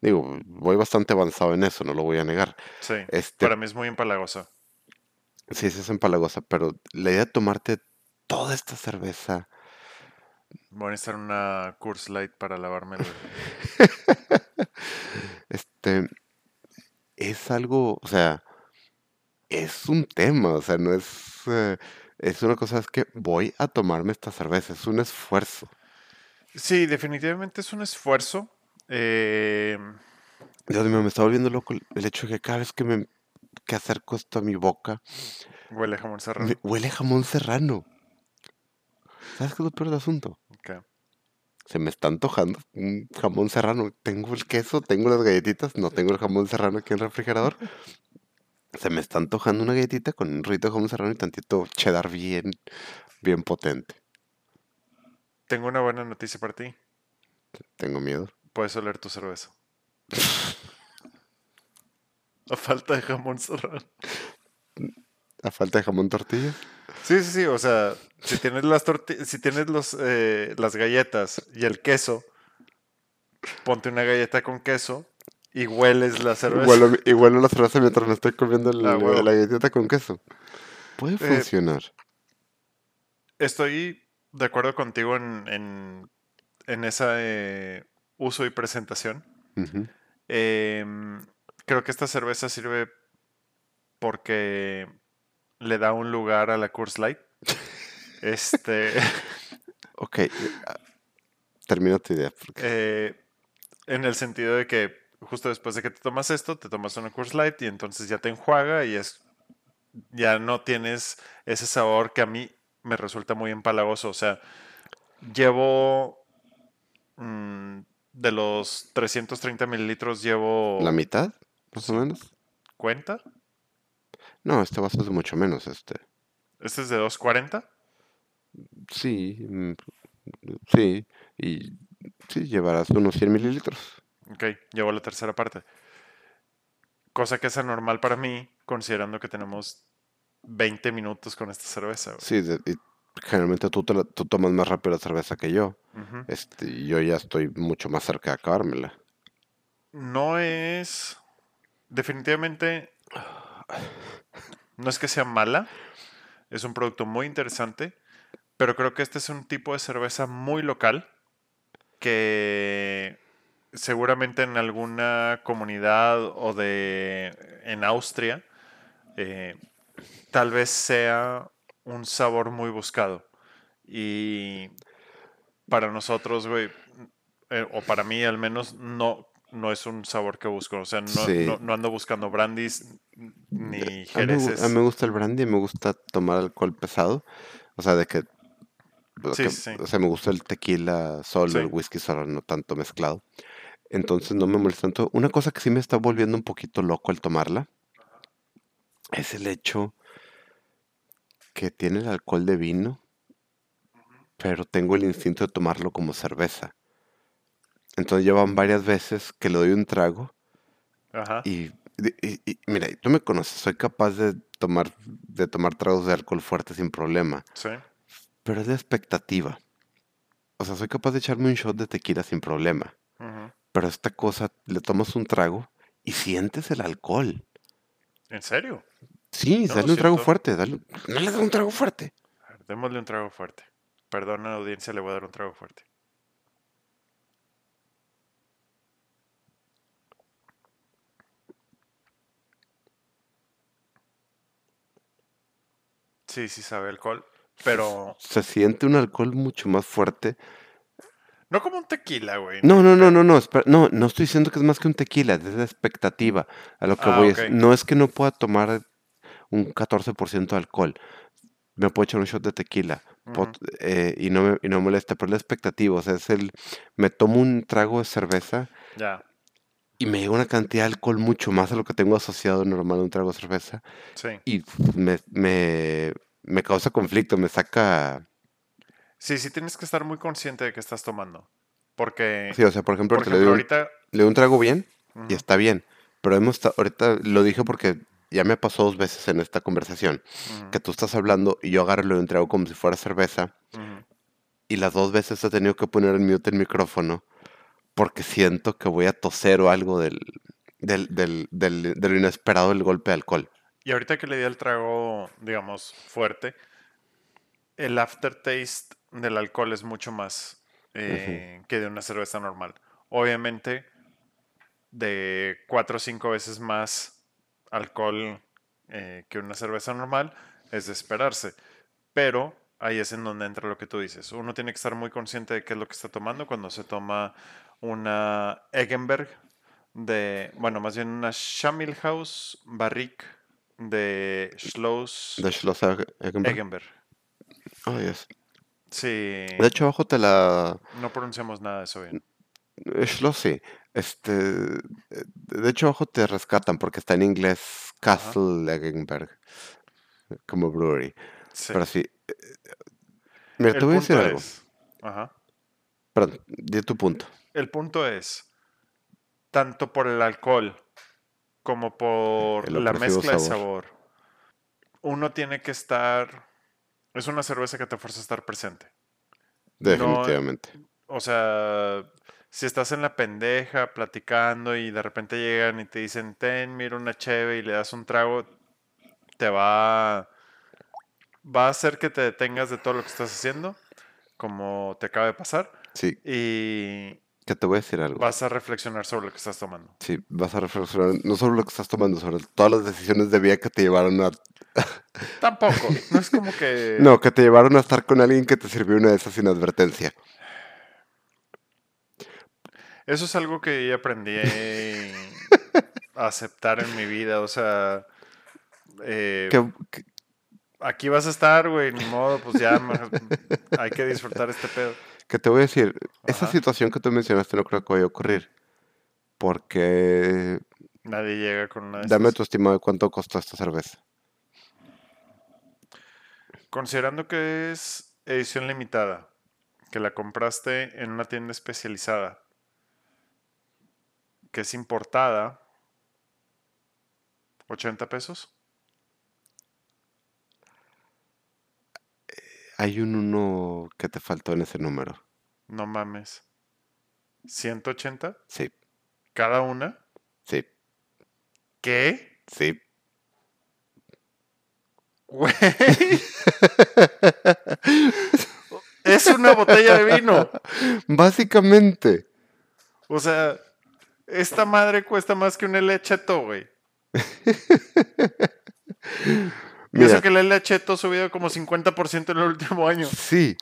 digo, voy bastante avanzado en eso, no lo voy a negar. Sí. Este, Para mí es muy empalagosa. sí, sí es empalagosa, pero la idea de tomarte toda esta cerveza Voy a necesitar una Coors Light para lavarme el. Este es algo, o sea, es un tema, o sea, no es, eh, es una cosa, es que voy a tomarme esta cerveza, es un esfuerzo. Sí, definitivamente es un esfuerzo. Eh, Dios mío, me está volviendo loco el- hecho de que cada vez que me que acerco esto a mi boca, huele a jamón serrano. me huele a jamón serrano. ¿Sabes qué es lo peor del asunto? Se me está antojando un jamón serrano. Tengo el queso, tengo las galletitas, no tengo el jamón serrano aquí en el refrigerador. Se me está antojando una galletita con un rito de jamón serrano y tantito cheddar bien, bien potente. Tengo una buena noticia para ti. Tengo miedo. Puedes oler tu cerveza. A falta de jamón serrano. A falta de jamón tortilla. Sí, sí, sí. O sea, si tienes las si tienes los, eh, las galletas y el queso, ponte una galleta con queso y hueles la cerveza. Huelo, y huelo la cerveza mientras me estoy comiendo el- Ah, la galletita con queso. Puede Eh, funcionar. Estoy de acuerdo contigo en, en, en ese uso y presentación. Em, creo que esta cerveza sirve porque le da un lugar a la Coors Light. Este, Ok. eh, ah, Termina tu idea. porque- eh, en el sentido de que justo después de que te tomas esto, te tomas una Coors Light y entonces ya te enjuaga y es ya no tienes ese sabor que a mí me resulta muy empalagoso. O sea, llevo mm, de los 330 mililitros llevo ¿La mitad? Más o menos. cuenta. No, este va a ser de mucho menos, este. Este es de 240. Sí, mm, sí. Y sí, llevarás unos 100 mililitros. Ok, llevo la tercera parte. Cosa que es anormal para mí, considerando que tenemos 20 minutos con esta cerveza. Sí, de- y generalmente tú, te la- tú tomas más rápido la cerveza que yo. Este, yo ya estoy mucho más cerca de acabármela. No es. Definitivamente. No es que sea mala. Es un producto muy interesante. Pero creo que este es un tipo de cerveza muy local. Que seguramente en alguna comunidad o de. en Austria. eh, tal vez sea un sabor muy buscado. Y para nosotros, güey, eh, o para mí al menos, no, no es un sabor que busco. O sea, no, Sí. no, no ando buscando brandies ni jereces. a mí me gusta el brandy, me gusta tomar alcohol pesado. O sea, de que... o Sí, que- sí, sí. O sea, me gusta el tequila solo, el whisky solo, no tanto mezclado. Entonces no me molesta tanto. Una cosa que sí me está volviendo un poquito loco al tomarla es el hecho que tiene el alcohol de vino, pero tengo el instinto de tomarlo como cerveza. Entonces llevan varias veces que le doy un trago Ajá. y, y- y- mira, tú me conoces, soy capaz de tomar, de tomar tragos de alcohol fuerte sin problema, Sí. pero es la expectativa. O sea, soy capaz de echarme un shot de tequila sin problema, ujú. pero esta cosa, le tomas un trago y sientes el alcohol. ¿En serio? Sí, No, dale un trago fuerte, dale, no le das un trago fuerte. A ver, démosle un trago fuerte. Perdona, audiencia, le voy a dar un trago fuerte. Sí, sí sabe alcohol, pero Se siente un alcohol mucho más fuerte. no como un tequila, güey. No, no, no, no, no, no, no estoy diciendo que es más que un tequila, es la expectativa. A lo que Ah, voy es, no es que no pueda tomar un 14% de alcohol. Me puedo echar un shot de tequila pot- eh, y, no me, y no me molesta, pero es la expectativa, o sea, es el, me tomo un trago de cerveza Ya, y me llega una cantidad de alcohol mucho más a lo que tengo asociado normal a un trago de cerveza sí. y me, me, me causa conflicto, me saca... Sí, sí tienes que estar muy consciente de que estás tomando. Porque, Sí, o sea, por ejemplo, por ahorita le ejemplo, doy un- ahorita... le doy un trago bien y Ujú, está bien. Pero hemos ahorita lo dije porque ya me pasó dos veces en esta conversación ujú, que tú estás hablando y yo agarro y le doy un trago como si fuera cerveza ujú. y las dos veces he tenido que poner en mute el micrófono porque siento que voy a toser o algo del, del, del, del- de lo inesperado del golpe de alcohol. Y ahorita que le di el trago, digamos, fuerte, el aftertaste del alcohol es mucho más eh, que de una cerveza normal. Obviamente, de cuatro o cinco veces más alcohol eh, que una cerveza normal es de esperarse. Pero ahí es en donde entra lo que tú dices. Uno tiene que estar muy consciente de qué es lo que está tomando cuando se toma una Eggenberg de, bueno, más bien una Schamilhaus Barrique de Schloss De Schloss Eggenberg. Eggenberg. Oh, yes. Sí, De hecho, abajo te la... no pronunciamos nada de eso bien. eh, Schloss, sí. Este, eh, de hecho, abajo te rescatan porque está en inglés Castle Eggenberg como brewery. Sí. Pero sí. eh, Mira, te El voy a decir algo. ajá. Perdón, di tu punto. El punto es, tanto por el alcohol como por El la mezcla de sabor. sabor, uno tiene que estar. Es una cerveza que te fuerza a estar presente. Definitivamente. O sea, si estás en la pendeja platicando y de repente llegan y te dicen, ten, mira una cheve y le das un trago, te va, va a hacer que te detengas de todo lo que estás haciendo, como te acaba de pasar. Sí, Y que te voy a decir algo. vas a reflexionar sobre lo que estás tomando. Sí, vas a reflexionar no solo lo que estás tomando, sobre todas las decisiones de vida que te llevaron a... Tampoco, no es como que... No, que te llevaron a estar con alguien que te sirvió una de esas sin advertencia. Eso es algo que aprendí a aceptar en mi vida, o sea... eh, Que, que- aquí vas a estar, güey, ni modo, pues ya hay que disfrutar este pedo. Que te voy a decir, esa situación que tú mencionaste no creo que vaya a ocurrir. Porque Nadie llega con una de dame esas. tu estimado de cuánto costó esta cerveza. Considerando que es edición limitada, que la compraste en una tienda especializada, que es importada, 80 pesos. Hay un uno que te faltó en ese número. No mames. 180 Sí, cada una. sí, ¿Qué? sí. Güey. es una botella de vino. Básicamente, O sea, esta madre cuesta más que un L-Cheto, güey. Y mira, eso que el L-Cheto ha subido como 50% en el último año. sí.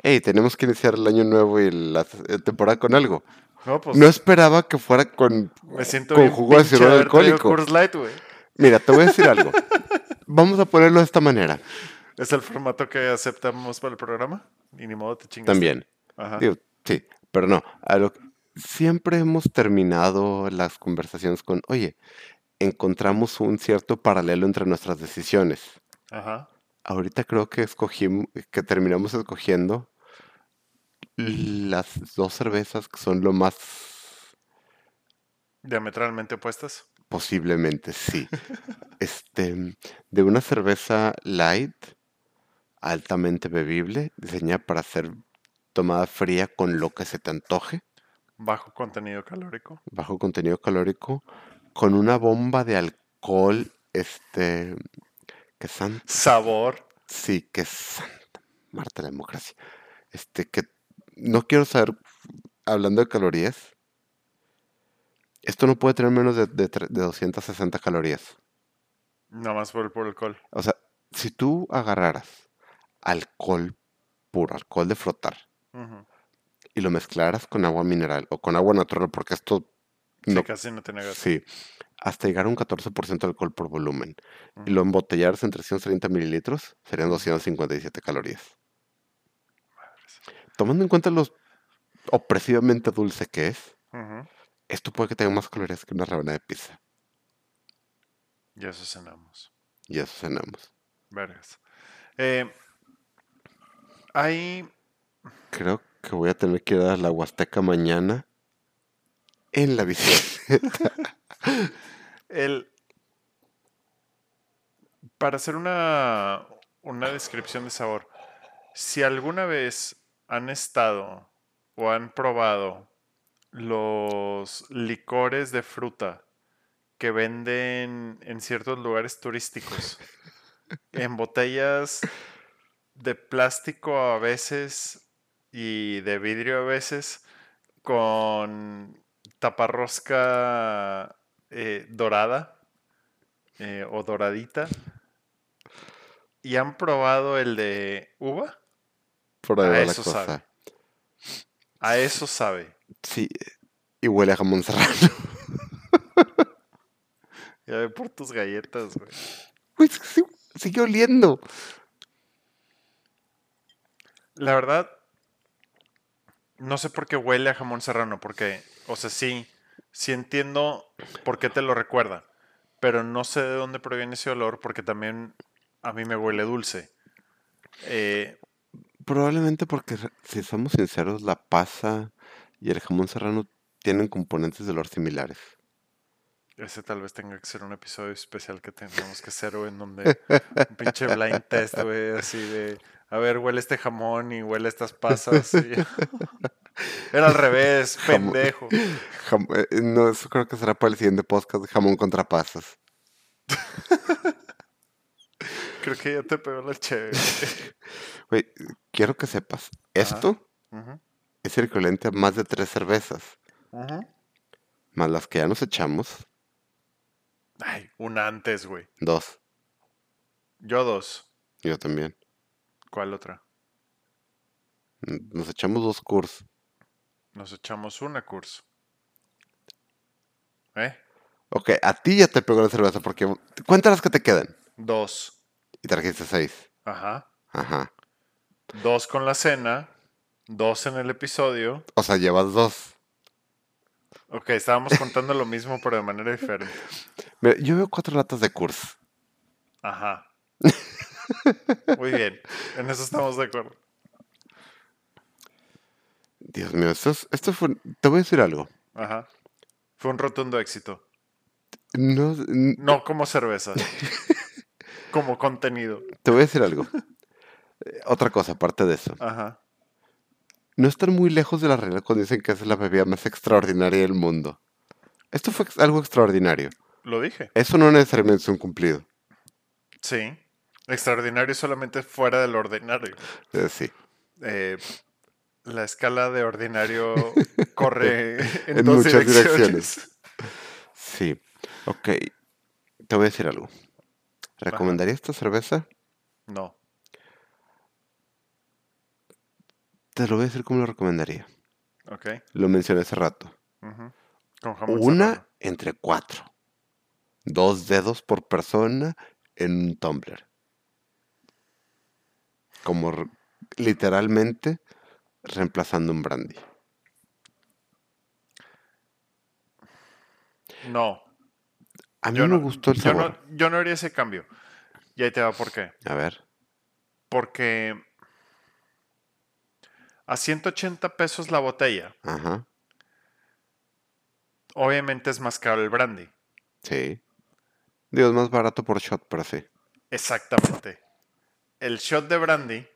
Hey, tenemos que iniciar el año nuevo y la temporada con algo. No, pues No esperaba que fuera con... me siento con jugo de traído alcohólico. Light. Mira, te voy a decir algo. Vamos a ponerlo de esta manera. Es el formato que aceptamos para el programa. Y ni modo te chingas. También. Ajá. Digo, sí, pero no. a lo- siempre hemos terminado las conversaciones con, oye, encontramos un cierto paralelo entre nuestras decisiones. Ajá. Ahorita creo que escogimos, que terminamos escogiendo las dos cervezas que son lo más Diametralmente opuestas. posiblemente sí. Este, de una cerveza light, altamente bebible, diseñada para ser tomada fría con lo que se te antoje. Bajo contenido calórico. bajo contenido calórico, con una bomba de alcohol, este, que san, Sabor. sí, que santa, Marta la democracia, este, que no quiero saber, hablando de calorías, esto no puede tener menos de, de, tre- de 260 calorías. Nada más por el por alcohol. O sea, si tú agarraras alcohol puro, alcohol de frotar, y lo mezclaras con agua mineral o con agua natural, porque esto Sí, no casi no tiene gas. Sí, hasta llegar a un 14% de alcohol por volumen. Y lo embotellaras en 330 mililitros, serían Ujú. 257 calorías. Tomando en cuenta lo opresivamente dulce que es, esto puede que tenga más calorías que una rebanada de pizza. Y eso cenamos. Y eso cenamos. Vergas. Eh, hay. Creo que voy a tener que ir a la Huasteca mañana en la bicicleta. El. Para hacer una, una descripción de sabor, si alguna vez han estado o han probado los licores de fruta que venden en ciertos lugares turísticos, en botellas de plástico a veces y de vidrio a veces, con taparrosca eh, dorada eh, o doradita. ¿Y han probado el de uva? Por ahí A va la eso cosa. sabe. A eso sabe. Sí, y huele a jamón serrano. Ya ve por tus galletas, güey. Güey, sí- sigue oliendo. La verdad, no sé por qué huele a jamón serrano, porque, o sea, sí, sí entiendo por qué te lo recuerda, pero no sé de dónde proviene ese olor, porque también a mí me huele dulce. Eh, Probablemente porque, si somos sinceros, la pasa y el jamón serrano tienen componentes de olor similares. Ese tal vez tenga que ser un episodio especial que tengamos que hacer, en donde un pinche blind test, güey, así de, a ver, huele este jamón y huele estas pasas. y- Era al revés, pendejo. Eh, no, eso creo que será para el siguiente podcast jamón contra pasas. Creo que ya te pegó la chévere. Güey, quiero que sepas, esto es el equivalente a más de tres cervezas, más las que ya nos echamos, Ay, una antes, güey. dos. Yo dos. Yo también. ¿Cuál otra? Nos echamos dos curs. Nos echamos una curso. ¿Eh? Ok, a ti ya te pegó la cerveza porque cuéntalas que te quedan. Dos. Y trajiste seis. Ajá. Ajá. Dos con la cena. Dos en el episodio. O sea, llevas dos. Ok, estábamos contando lo mismo, pero de manera diferente. Mira, yo veo cuatro latas de curs. Ajá. Muy bien. En eso estamos de acuerdo. Dios mío, esto, es- esto fue... Te voy a decir algo. Ajá. Fue un rotundo éxito. No, No como cerveza. como contenido. te voy a decir algo. Eh, Otra cosa, aparte de eso. Ajá. No están muy lejos de la realidad cuando dicen que es la bebida más extraordinaria del mundo. Esto fue algo extraordinario. Lo dije. Eso no necesariamente es un cumplido. Sí. Extraordinario solamente fuera del ordinario. Eh, sí. Eh, la escala de ordinario corre en, En dos muchas direcciones. direcciones. Sí. Ok. Te voy a decir algo. ¿Recomendaría esta cerveza? No. Te lo voy a decir cómo lo recomendaría. Ok. Lo mencioné hace rato. Ujú. Con jamón Una serrano. entre cuatro. Dos dedos por persona en un tumbler. Como literalmente reemplazando un brandy. No. A mí Yo me no, gustó el yo sabor. no, yo no haría ese cambio. Y ahí te va por qué. A ver. Porque a 180 pesos la botella, Ajá. obviamente es más caro el brandy. Sí. Digo, es más barato por shot, pero sí. Exactamente. El shot de brandy,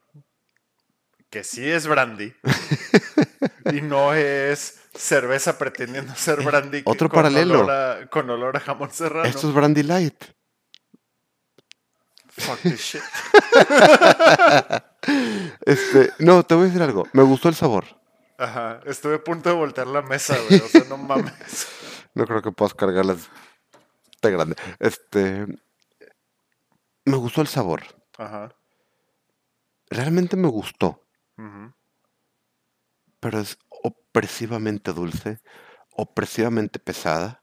que sí es brandy, y no es cerveza pretendiendo ser brandy. que- Otro con paralelo. olor a- con olor a jamón serrano. Esto es brandy light. Fuck this shit. Este, no, te voy a decir algo. Me gustó el sabor. Ajá. Estuve a punto de voltear la mesa, güey. O sea, no mames. No creo que puedas cargarlas de grande. Este, me gustó el sabor. Ajá. Realmente me gustó. Pero es opresivamente dulce, opresivamente pesada.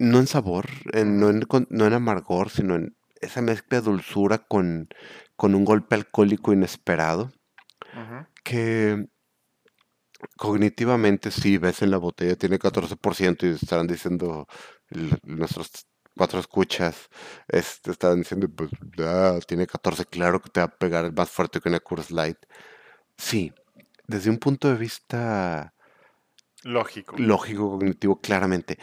No en sabor, en- no, en, con- no en amargor, sino en esa mezcla de dulzura con, con un golpe alcohólico inesperado, que cognitivamente sí ves en la botella tiene 14% y estarán diciendo nuestros cuatro escuchas, este, estarán diciendo, pues, ah, tiene 14, claro que te va a pegar más fuerte que una Coors Light. Sí, desde un punto de vista Lógico. lógico, cognitivo, claramente.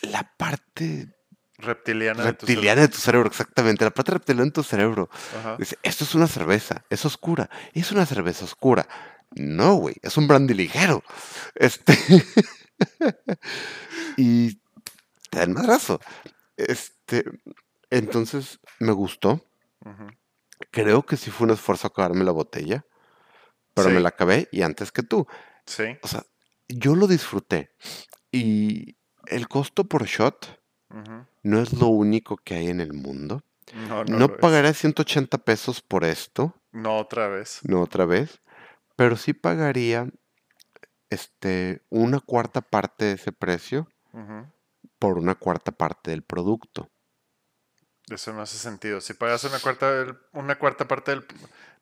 La parte Reptiliana. de tu reptiliana de tu cerebro, exactamente, la parte reptiliana de tu cerebro. Ajá. Dice, esto es una cerveza, es oscura, es una cerveza oscura. No, güey, es un brandy ligero. Este. y te da el madrazo. Este. Entonces, me gustó. Creo que sí fue un esfuerzo acabarme la botella. Pero me la acabé y antes que tú. Sí. O sea, yo lo disfruté. Y el costo por shot no es lo único que hay en el mundo. No, no, pagaré 180 pesos por esto, No otra vez. no otra vez, pero sí pagaría este, una cuarta parte de ese precio Ujú. Por una cuarta parte del producto. Eso no hace sentido. Si pagas una cuarta, del- una cuarta parte del,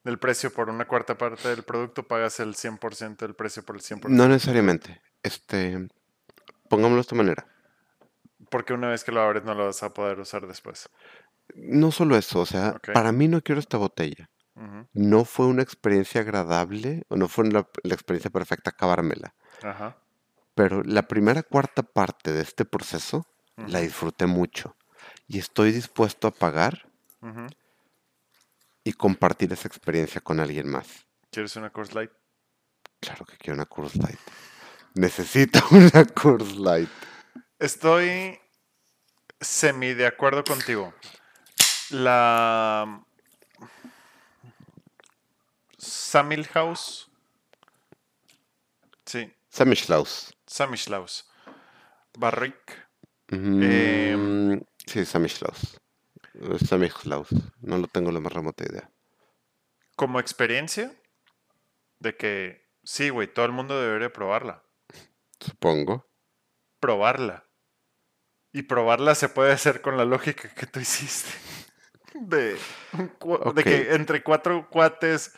del precio por una cuarta parte del producto, pagas el 100% del precio por el 100%. No necesariamente. Este, pongámoslo de esta manera. Porque una vez que lo abres no lo vas a poder usar después. No solo eso, o sea, para mí no quiero esta botella. No fue una experiencia agradable o no fue la, la experiencia perfecta acabármela. Ajá. Pero la primera cuarta parte de este proceso la disfruté mucho y estoy dispuesto a pagar y compartir esa experiencia con alguien más. ¿Quieres una Coors Light? Claro que quiero una Coors Light. Necesito una Coors Light. Estoy semi de acuerdo contigo. La Samilhaus. Sí, Samichlaus. Samichlaus. Barrick. Mm, Em. sí, Samichlaus. Eh, Samichlaus. No lo tengo la más remota idea. Como experiencia de que sí, güey, todo el mundo debería probarla. Supongo. Probarla. Y probarla se puede hacer con la lógica que tú hiciste. De, que entre cuatro cuates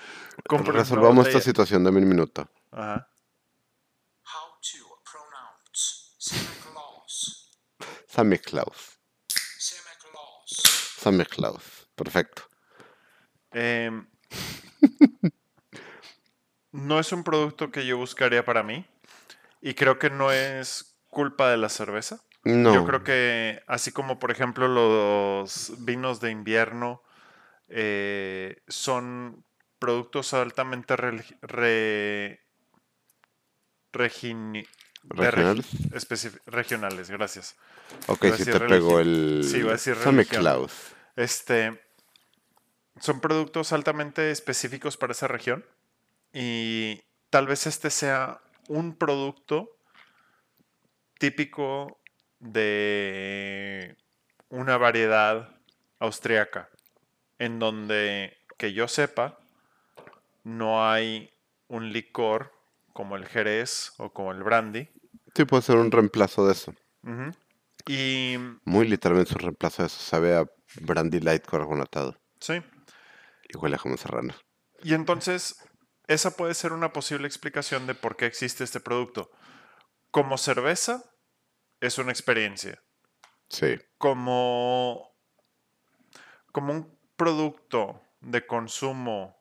Resolvamos esta situación de un minuto. Ajá. How to pronounce Santa Claus. Santa Claus. Samichlaus. Perfecto. Em, no es un producto que yo buscaría para mí. Y creo que no es culpa de la cerveza. No. Yo creo que así como por ejemplo los vinos de invierno eh, son productos altamente re- ¿Regionales? regionales, gracias. Ok, si te pegó el Sí, iba a decir. Samichlaus. Este son productos altamente específicos para esa región y tal vez este sea un producto típico de una variedad austriaca en donde que yo sepa no hay un licor como el Jerez o como el brandy Sí, puede ser un reemplazo de eso. Y Muy literalmente un reemplazo de eso. Sabe a brandy light carbonatado. sí Y huele a jamón serrano. Y entonces, esa puede ser una posible explicación de por qué existe este producto. Como cerveza, es una experiencia. Sí. Como, como un producto de consumo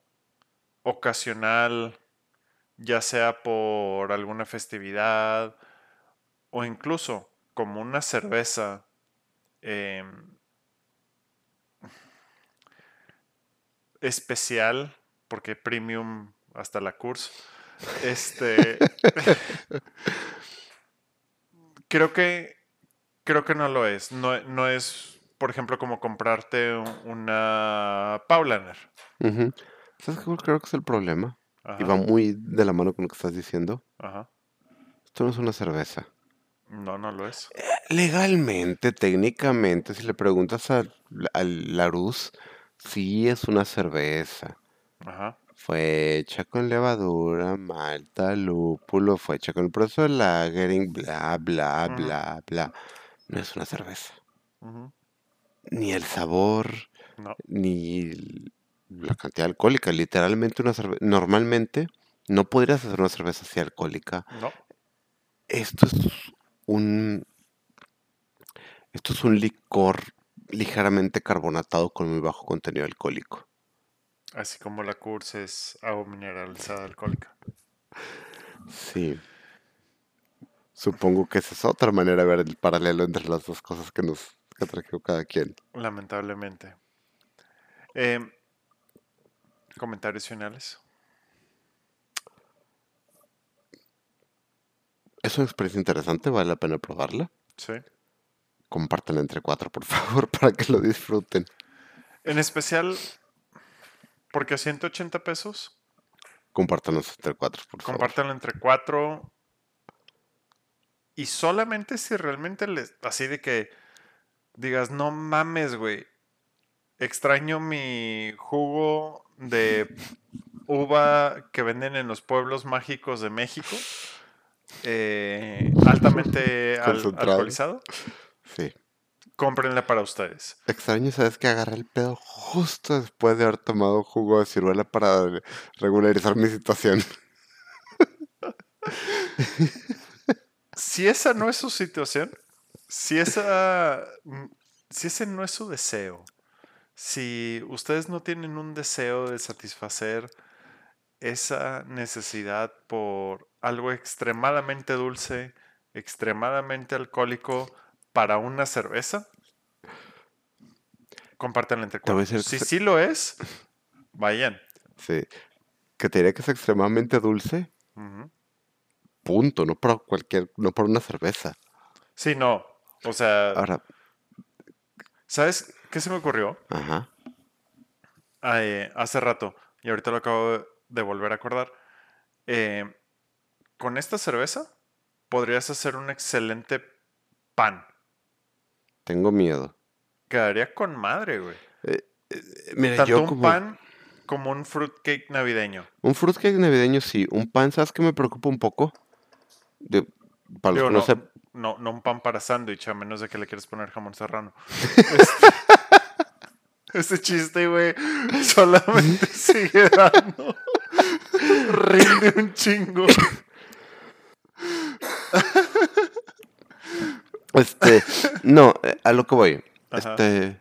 ocasional, ya sea por alguna festividad o incluso como una cerveza em, especial, porque premium hasta la curso. Este. creo que. Creo que no lo es. No, no es, por ejemplo, como comprarte un- una Paulaner. Ujú. ¿Sabes qué creo que es el problema? Y va muy de la mano con lo que estás diciendo. ajá. Esto no es una cerveza. No, no lo es. Legalmente, técnicamente, si le preguntas a, a Larus, sí es una cerveza. Ajá. Fue hecha con levadura, malta, lúpulo, fue hecha con el proceso de lagering, bla, bla, bla, bla. No es una cerveza. ujú, Ni el sabor, No. ni la cantidad alcohólica. Literalmente una cerveza. Normalmente no podrías hacer una cerveza así alcohólica. No. Esto es un. Esto es un licor ligeramente carbonatado con muy bajo contenido alcohólico. Así como la cursa es agua mineralizada alcohólica. Sí. Supongo que esa es otra manera de ver el paralelo entre las dos cosas que nos que trajo cada quien. Lamentablemente. Em, comentarios finales. Es una experiencia interesante, vale la pena probarla. Sí. Compártanla entre cuatro, por favor, para que lo disfruten. En especial, porque a 180 pesos, Compártanlos entre cuatro, por favor. compártanlo entre cuatro. Y solamente si realmente les. Así de que digas, no mames, güey. Extraño mi jugo de uva que venden en los pueblos mágicos de México. Eh, altamente al- alcoholizado. Sí. Cómprenla para ustedes. Extraño, ¿sabes que Agarré el pedo justo después de haber tomado jugo de ciruela para regularizar mi situación. si esa no es su situación, si esa, mm, si ese no es su deseo, si ustedes no tienen un deseo de satisfacer esa necesidad por algo extremadamente dulce, extremadamente alcohólico, para una cerveza, compártanla entre cuatro. Si sí lo es, vayan. Sí. Que te diría que es extremadamente dulce. Punto. No para cualquier, no para una cerveza. Sí, no. O sea, Ahora, ¿sabes qué se me ocurrió? ajá. Ah, eh, hace rato, y ahorita lo acabo de, volver a acordar. eh, con esta cerveza podrías hacer un excelente pan. Tengo miedo. Quedaría con madre, güey. Eh, Mira, Tanto yo un como pan como un fruitcake navideño. un fruitcake navideño sí, un pan, ¿sabes qué me preocupa un poco? De, para los Digo, que no no, no, no un pan para sándwich, a menos de que le quieras poner jamón serrano. Este, ese chiste, güey, solamente sigue dando. Rinde un chingo. Este, no, eh, a lo que voy. Ajá. Este,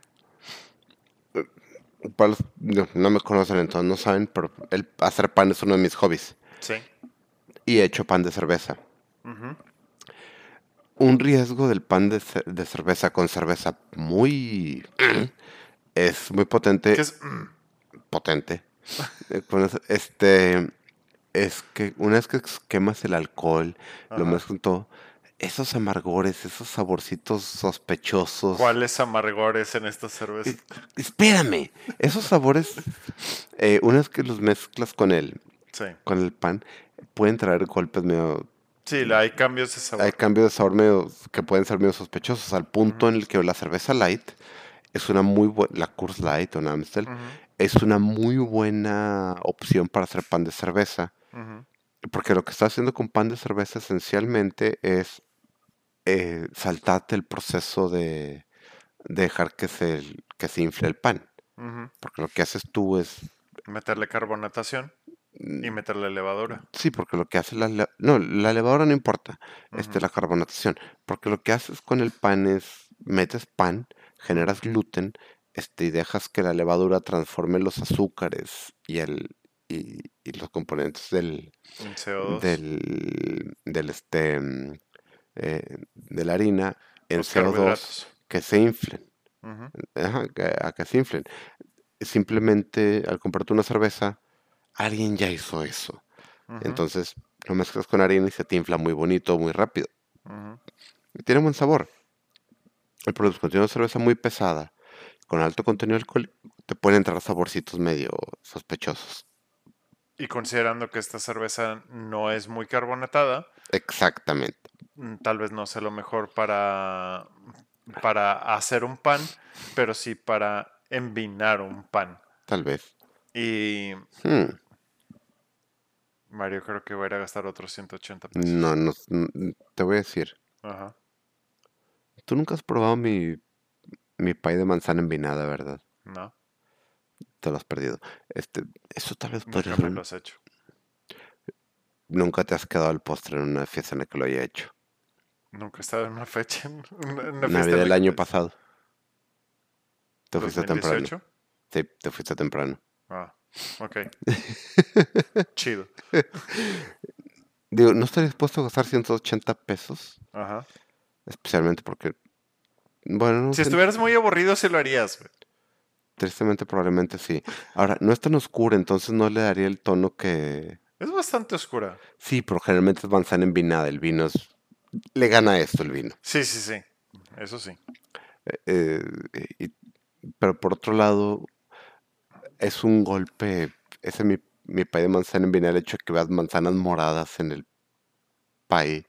para los- no, no me conocen entonces, no saben, pero el hacer pan es uno de mis hobbies. Sí. Y he hecho pan de cerveza. Un riesgo del pan de, ce- de cerveza con cerveza muy... es muy potente. Es, mm, potente. Eh, Este es que una vez que quemas el alcohol, lo mezclas con todo, esos amargores, esos saborcitos sospechosos. ¿Cuáles amargores en esta cerveza? Eh, Espérame, esos sabores, eh, una vez que los mezclas con el, Sí. con el pan, pueden traer golpes medio, Sí, hay cambios de sabor. hay cambios de sabor medio, que pueden ser medio sospechosos, al punto en el que la cerveza light es una muy buena, la Coors Light o Amstel, es una muy buena opción para hacer pan de cerveza. Porque lo que está haciendo con pan de cerveza esencialmente es eh, saltarte el proceso de, de dejar que se, que se infle el pan. Porque lo que haces tú es... Meterle carbonatación y mm, meterle levadura. Sí, porque lo que hace la... No, la levadura no importa, este, la carbonatación. Porque lo que haces con el pan es, metes pan, generas gluten, este, y dejas que la levadura transforme los azúcares y, el, y, y los componentes del, Un CO2. del, del este, mm, eh, de la harina en los CO2 carbohidratos. que se inflen. Ujú. Ajá, que- a que se inflen. Simplemente al comprarte una cerveza, alguien ya hizo eso. Entonces lo mezclas con harina y se te infla muy bonito, muy rápido. Y tiene buen sabor. El producto contiene una cerveza muy pesada, con alto contenido alcohólico, te pueden entrar saborcitos medio sospechosos. Y considerando que esta cerveza no es muy carbonatada, Exactamente. mm, tal vez no sea lo mejor para, para hacer un pan, pero sí para envinar un pan. Tal vez. Y Hmm, Mario creo que voy a ir a gastar otros 180 pesos. No, no, te voy a decir. Ajá. Tú nunca has probado mi, mi pay de manzana envinada, ¿verdad? No, Te lo has perdido. Este, eso tal vez podría nunca me lo has hecho. Nunca te has quedado al postre en una fiesta en la que lo haya hecho. Nunca he estado en una fecha. En una, en una fiesta Navidad del año pasado. Te fuiste temprano. 2018. Sí, te fuiste temprano. Ah, ok. Chido. Digo, ¿no estarías dispuesto a gastar 180 pesos? Ajá. Especialmente porque... Bueno, no Si estuvieras muy aburrido, sí lo harías, güey. Tristemente probablemente sí. Ahora, no es tan oscura, entonces no le daría el tono que... Es bastante oscura. Sí, pero generalmente es manzana envinada. El vino es... Le gana esto el vino. Sí, sí, sí. Eso sí. Eh, y- pero por otro lado, es un golpe, ese es mi, mi pay de manzana en vinagre, el hecho de que veas manzanas moradas en el pay,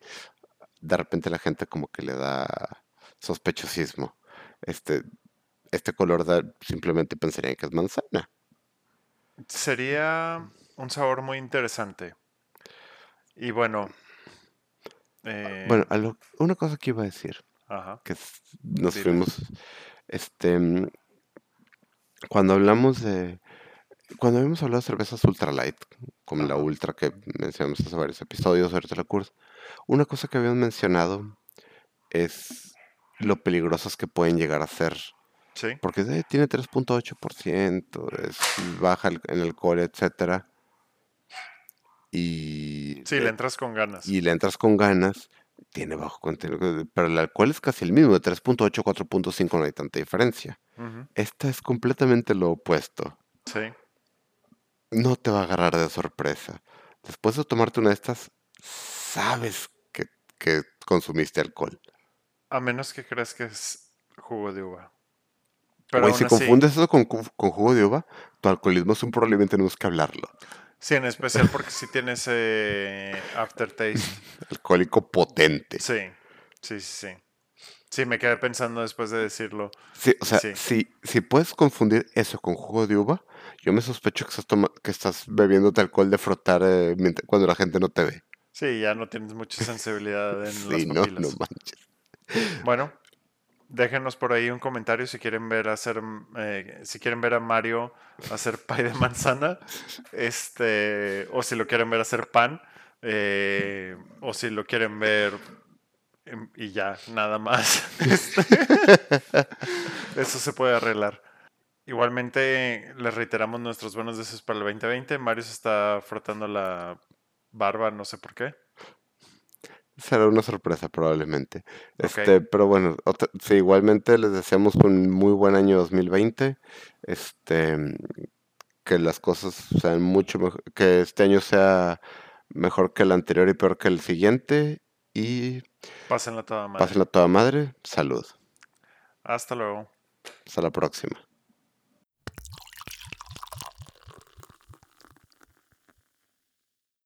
de repente la gente como que le da sospechosismo. Este, este color da, simplemente pensaría que es manzana. Sería un sabor muy interesante. Y bueno. eh, Bueno, a lo- una cosa que iba a decir, Ajá. que nos fuimos, este, cuando hablamos de, cuando habíamos hablado de cervezas ultralight, como la ultra que mencionamos hace varios episodios, ahorita la curso, una cosa que habíamos mencionado es lo peligrosas que pueden llegar a ser, Sí. porque eh, tiene 3.8%, es baja el- en alcohol, etcétera, y, Sí, eh, le entras con ganas. y le entras con ganas, tiene bajo contenido, pero el alcohol es casi el mismo, de 3.8 a 4.5 no hay tanta diferencia. Esta es completamente lo opuesto. Sí. No te va a agarrar de sorpresa. Después de tomarte una de estas, sabes que, que consumiste alcohol. A menos que creas que es jugo de uva. Pero aún si así, confundes eso con, con jugo de uva, tu alcoholismo es un problema y tenemos que hablarlo. sí, en especial porque si tiene ese aftertaste. Alcohólico potente. Sí, sí, sí, sí. Sí, me quedé pensando después de decirlo. Sí, o sea, Sí. si, si puedes confundir eso con jugo de uva, yo me sospecho que estás, toma- que estás bebiéndote alcohol de frotar eh, cuando la gente no te ve. Sí, ya no tienes mucha sensibilidad en las Sí, no, papilas. no manches. Bueno, déjenos por ahí un comentario si quieren ver hacer, eh, si quieren ver a Mario hacer pay de manzana, este, o si lo quieren ver hacer pan, eh, o si lo quieren ver em, y ya, nada más. Este, eso se puede arreglar. Igualmente, les reiteramos nuestros buenos deseos para el 2020. Mario se está frotando la barba, no sé por qué. Será una sorpresa probablemente. Este, pero bueno, otra- sí, igualmente les deseamos un muy buen año 2020. Este, que las cosas sean mucho mejor, que este año sea mejor que el anterior y peor que el siguiente. Y Pásenla toda madre. pásenla toda madre. Salud. Hasta luego. Hasta la próxima.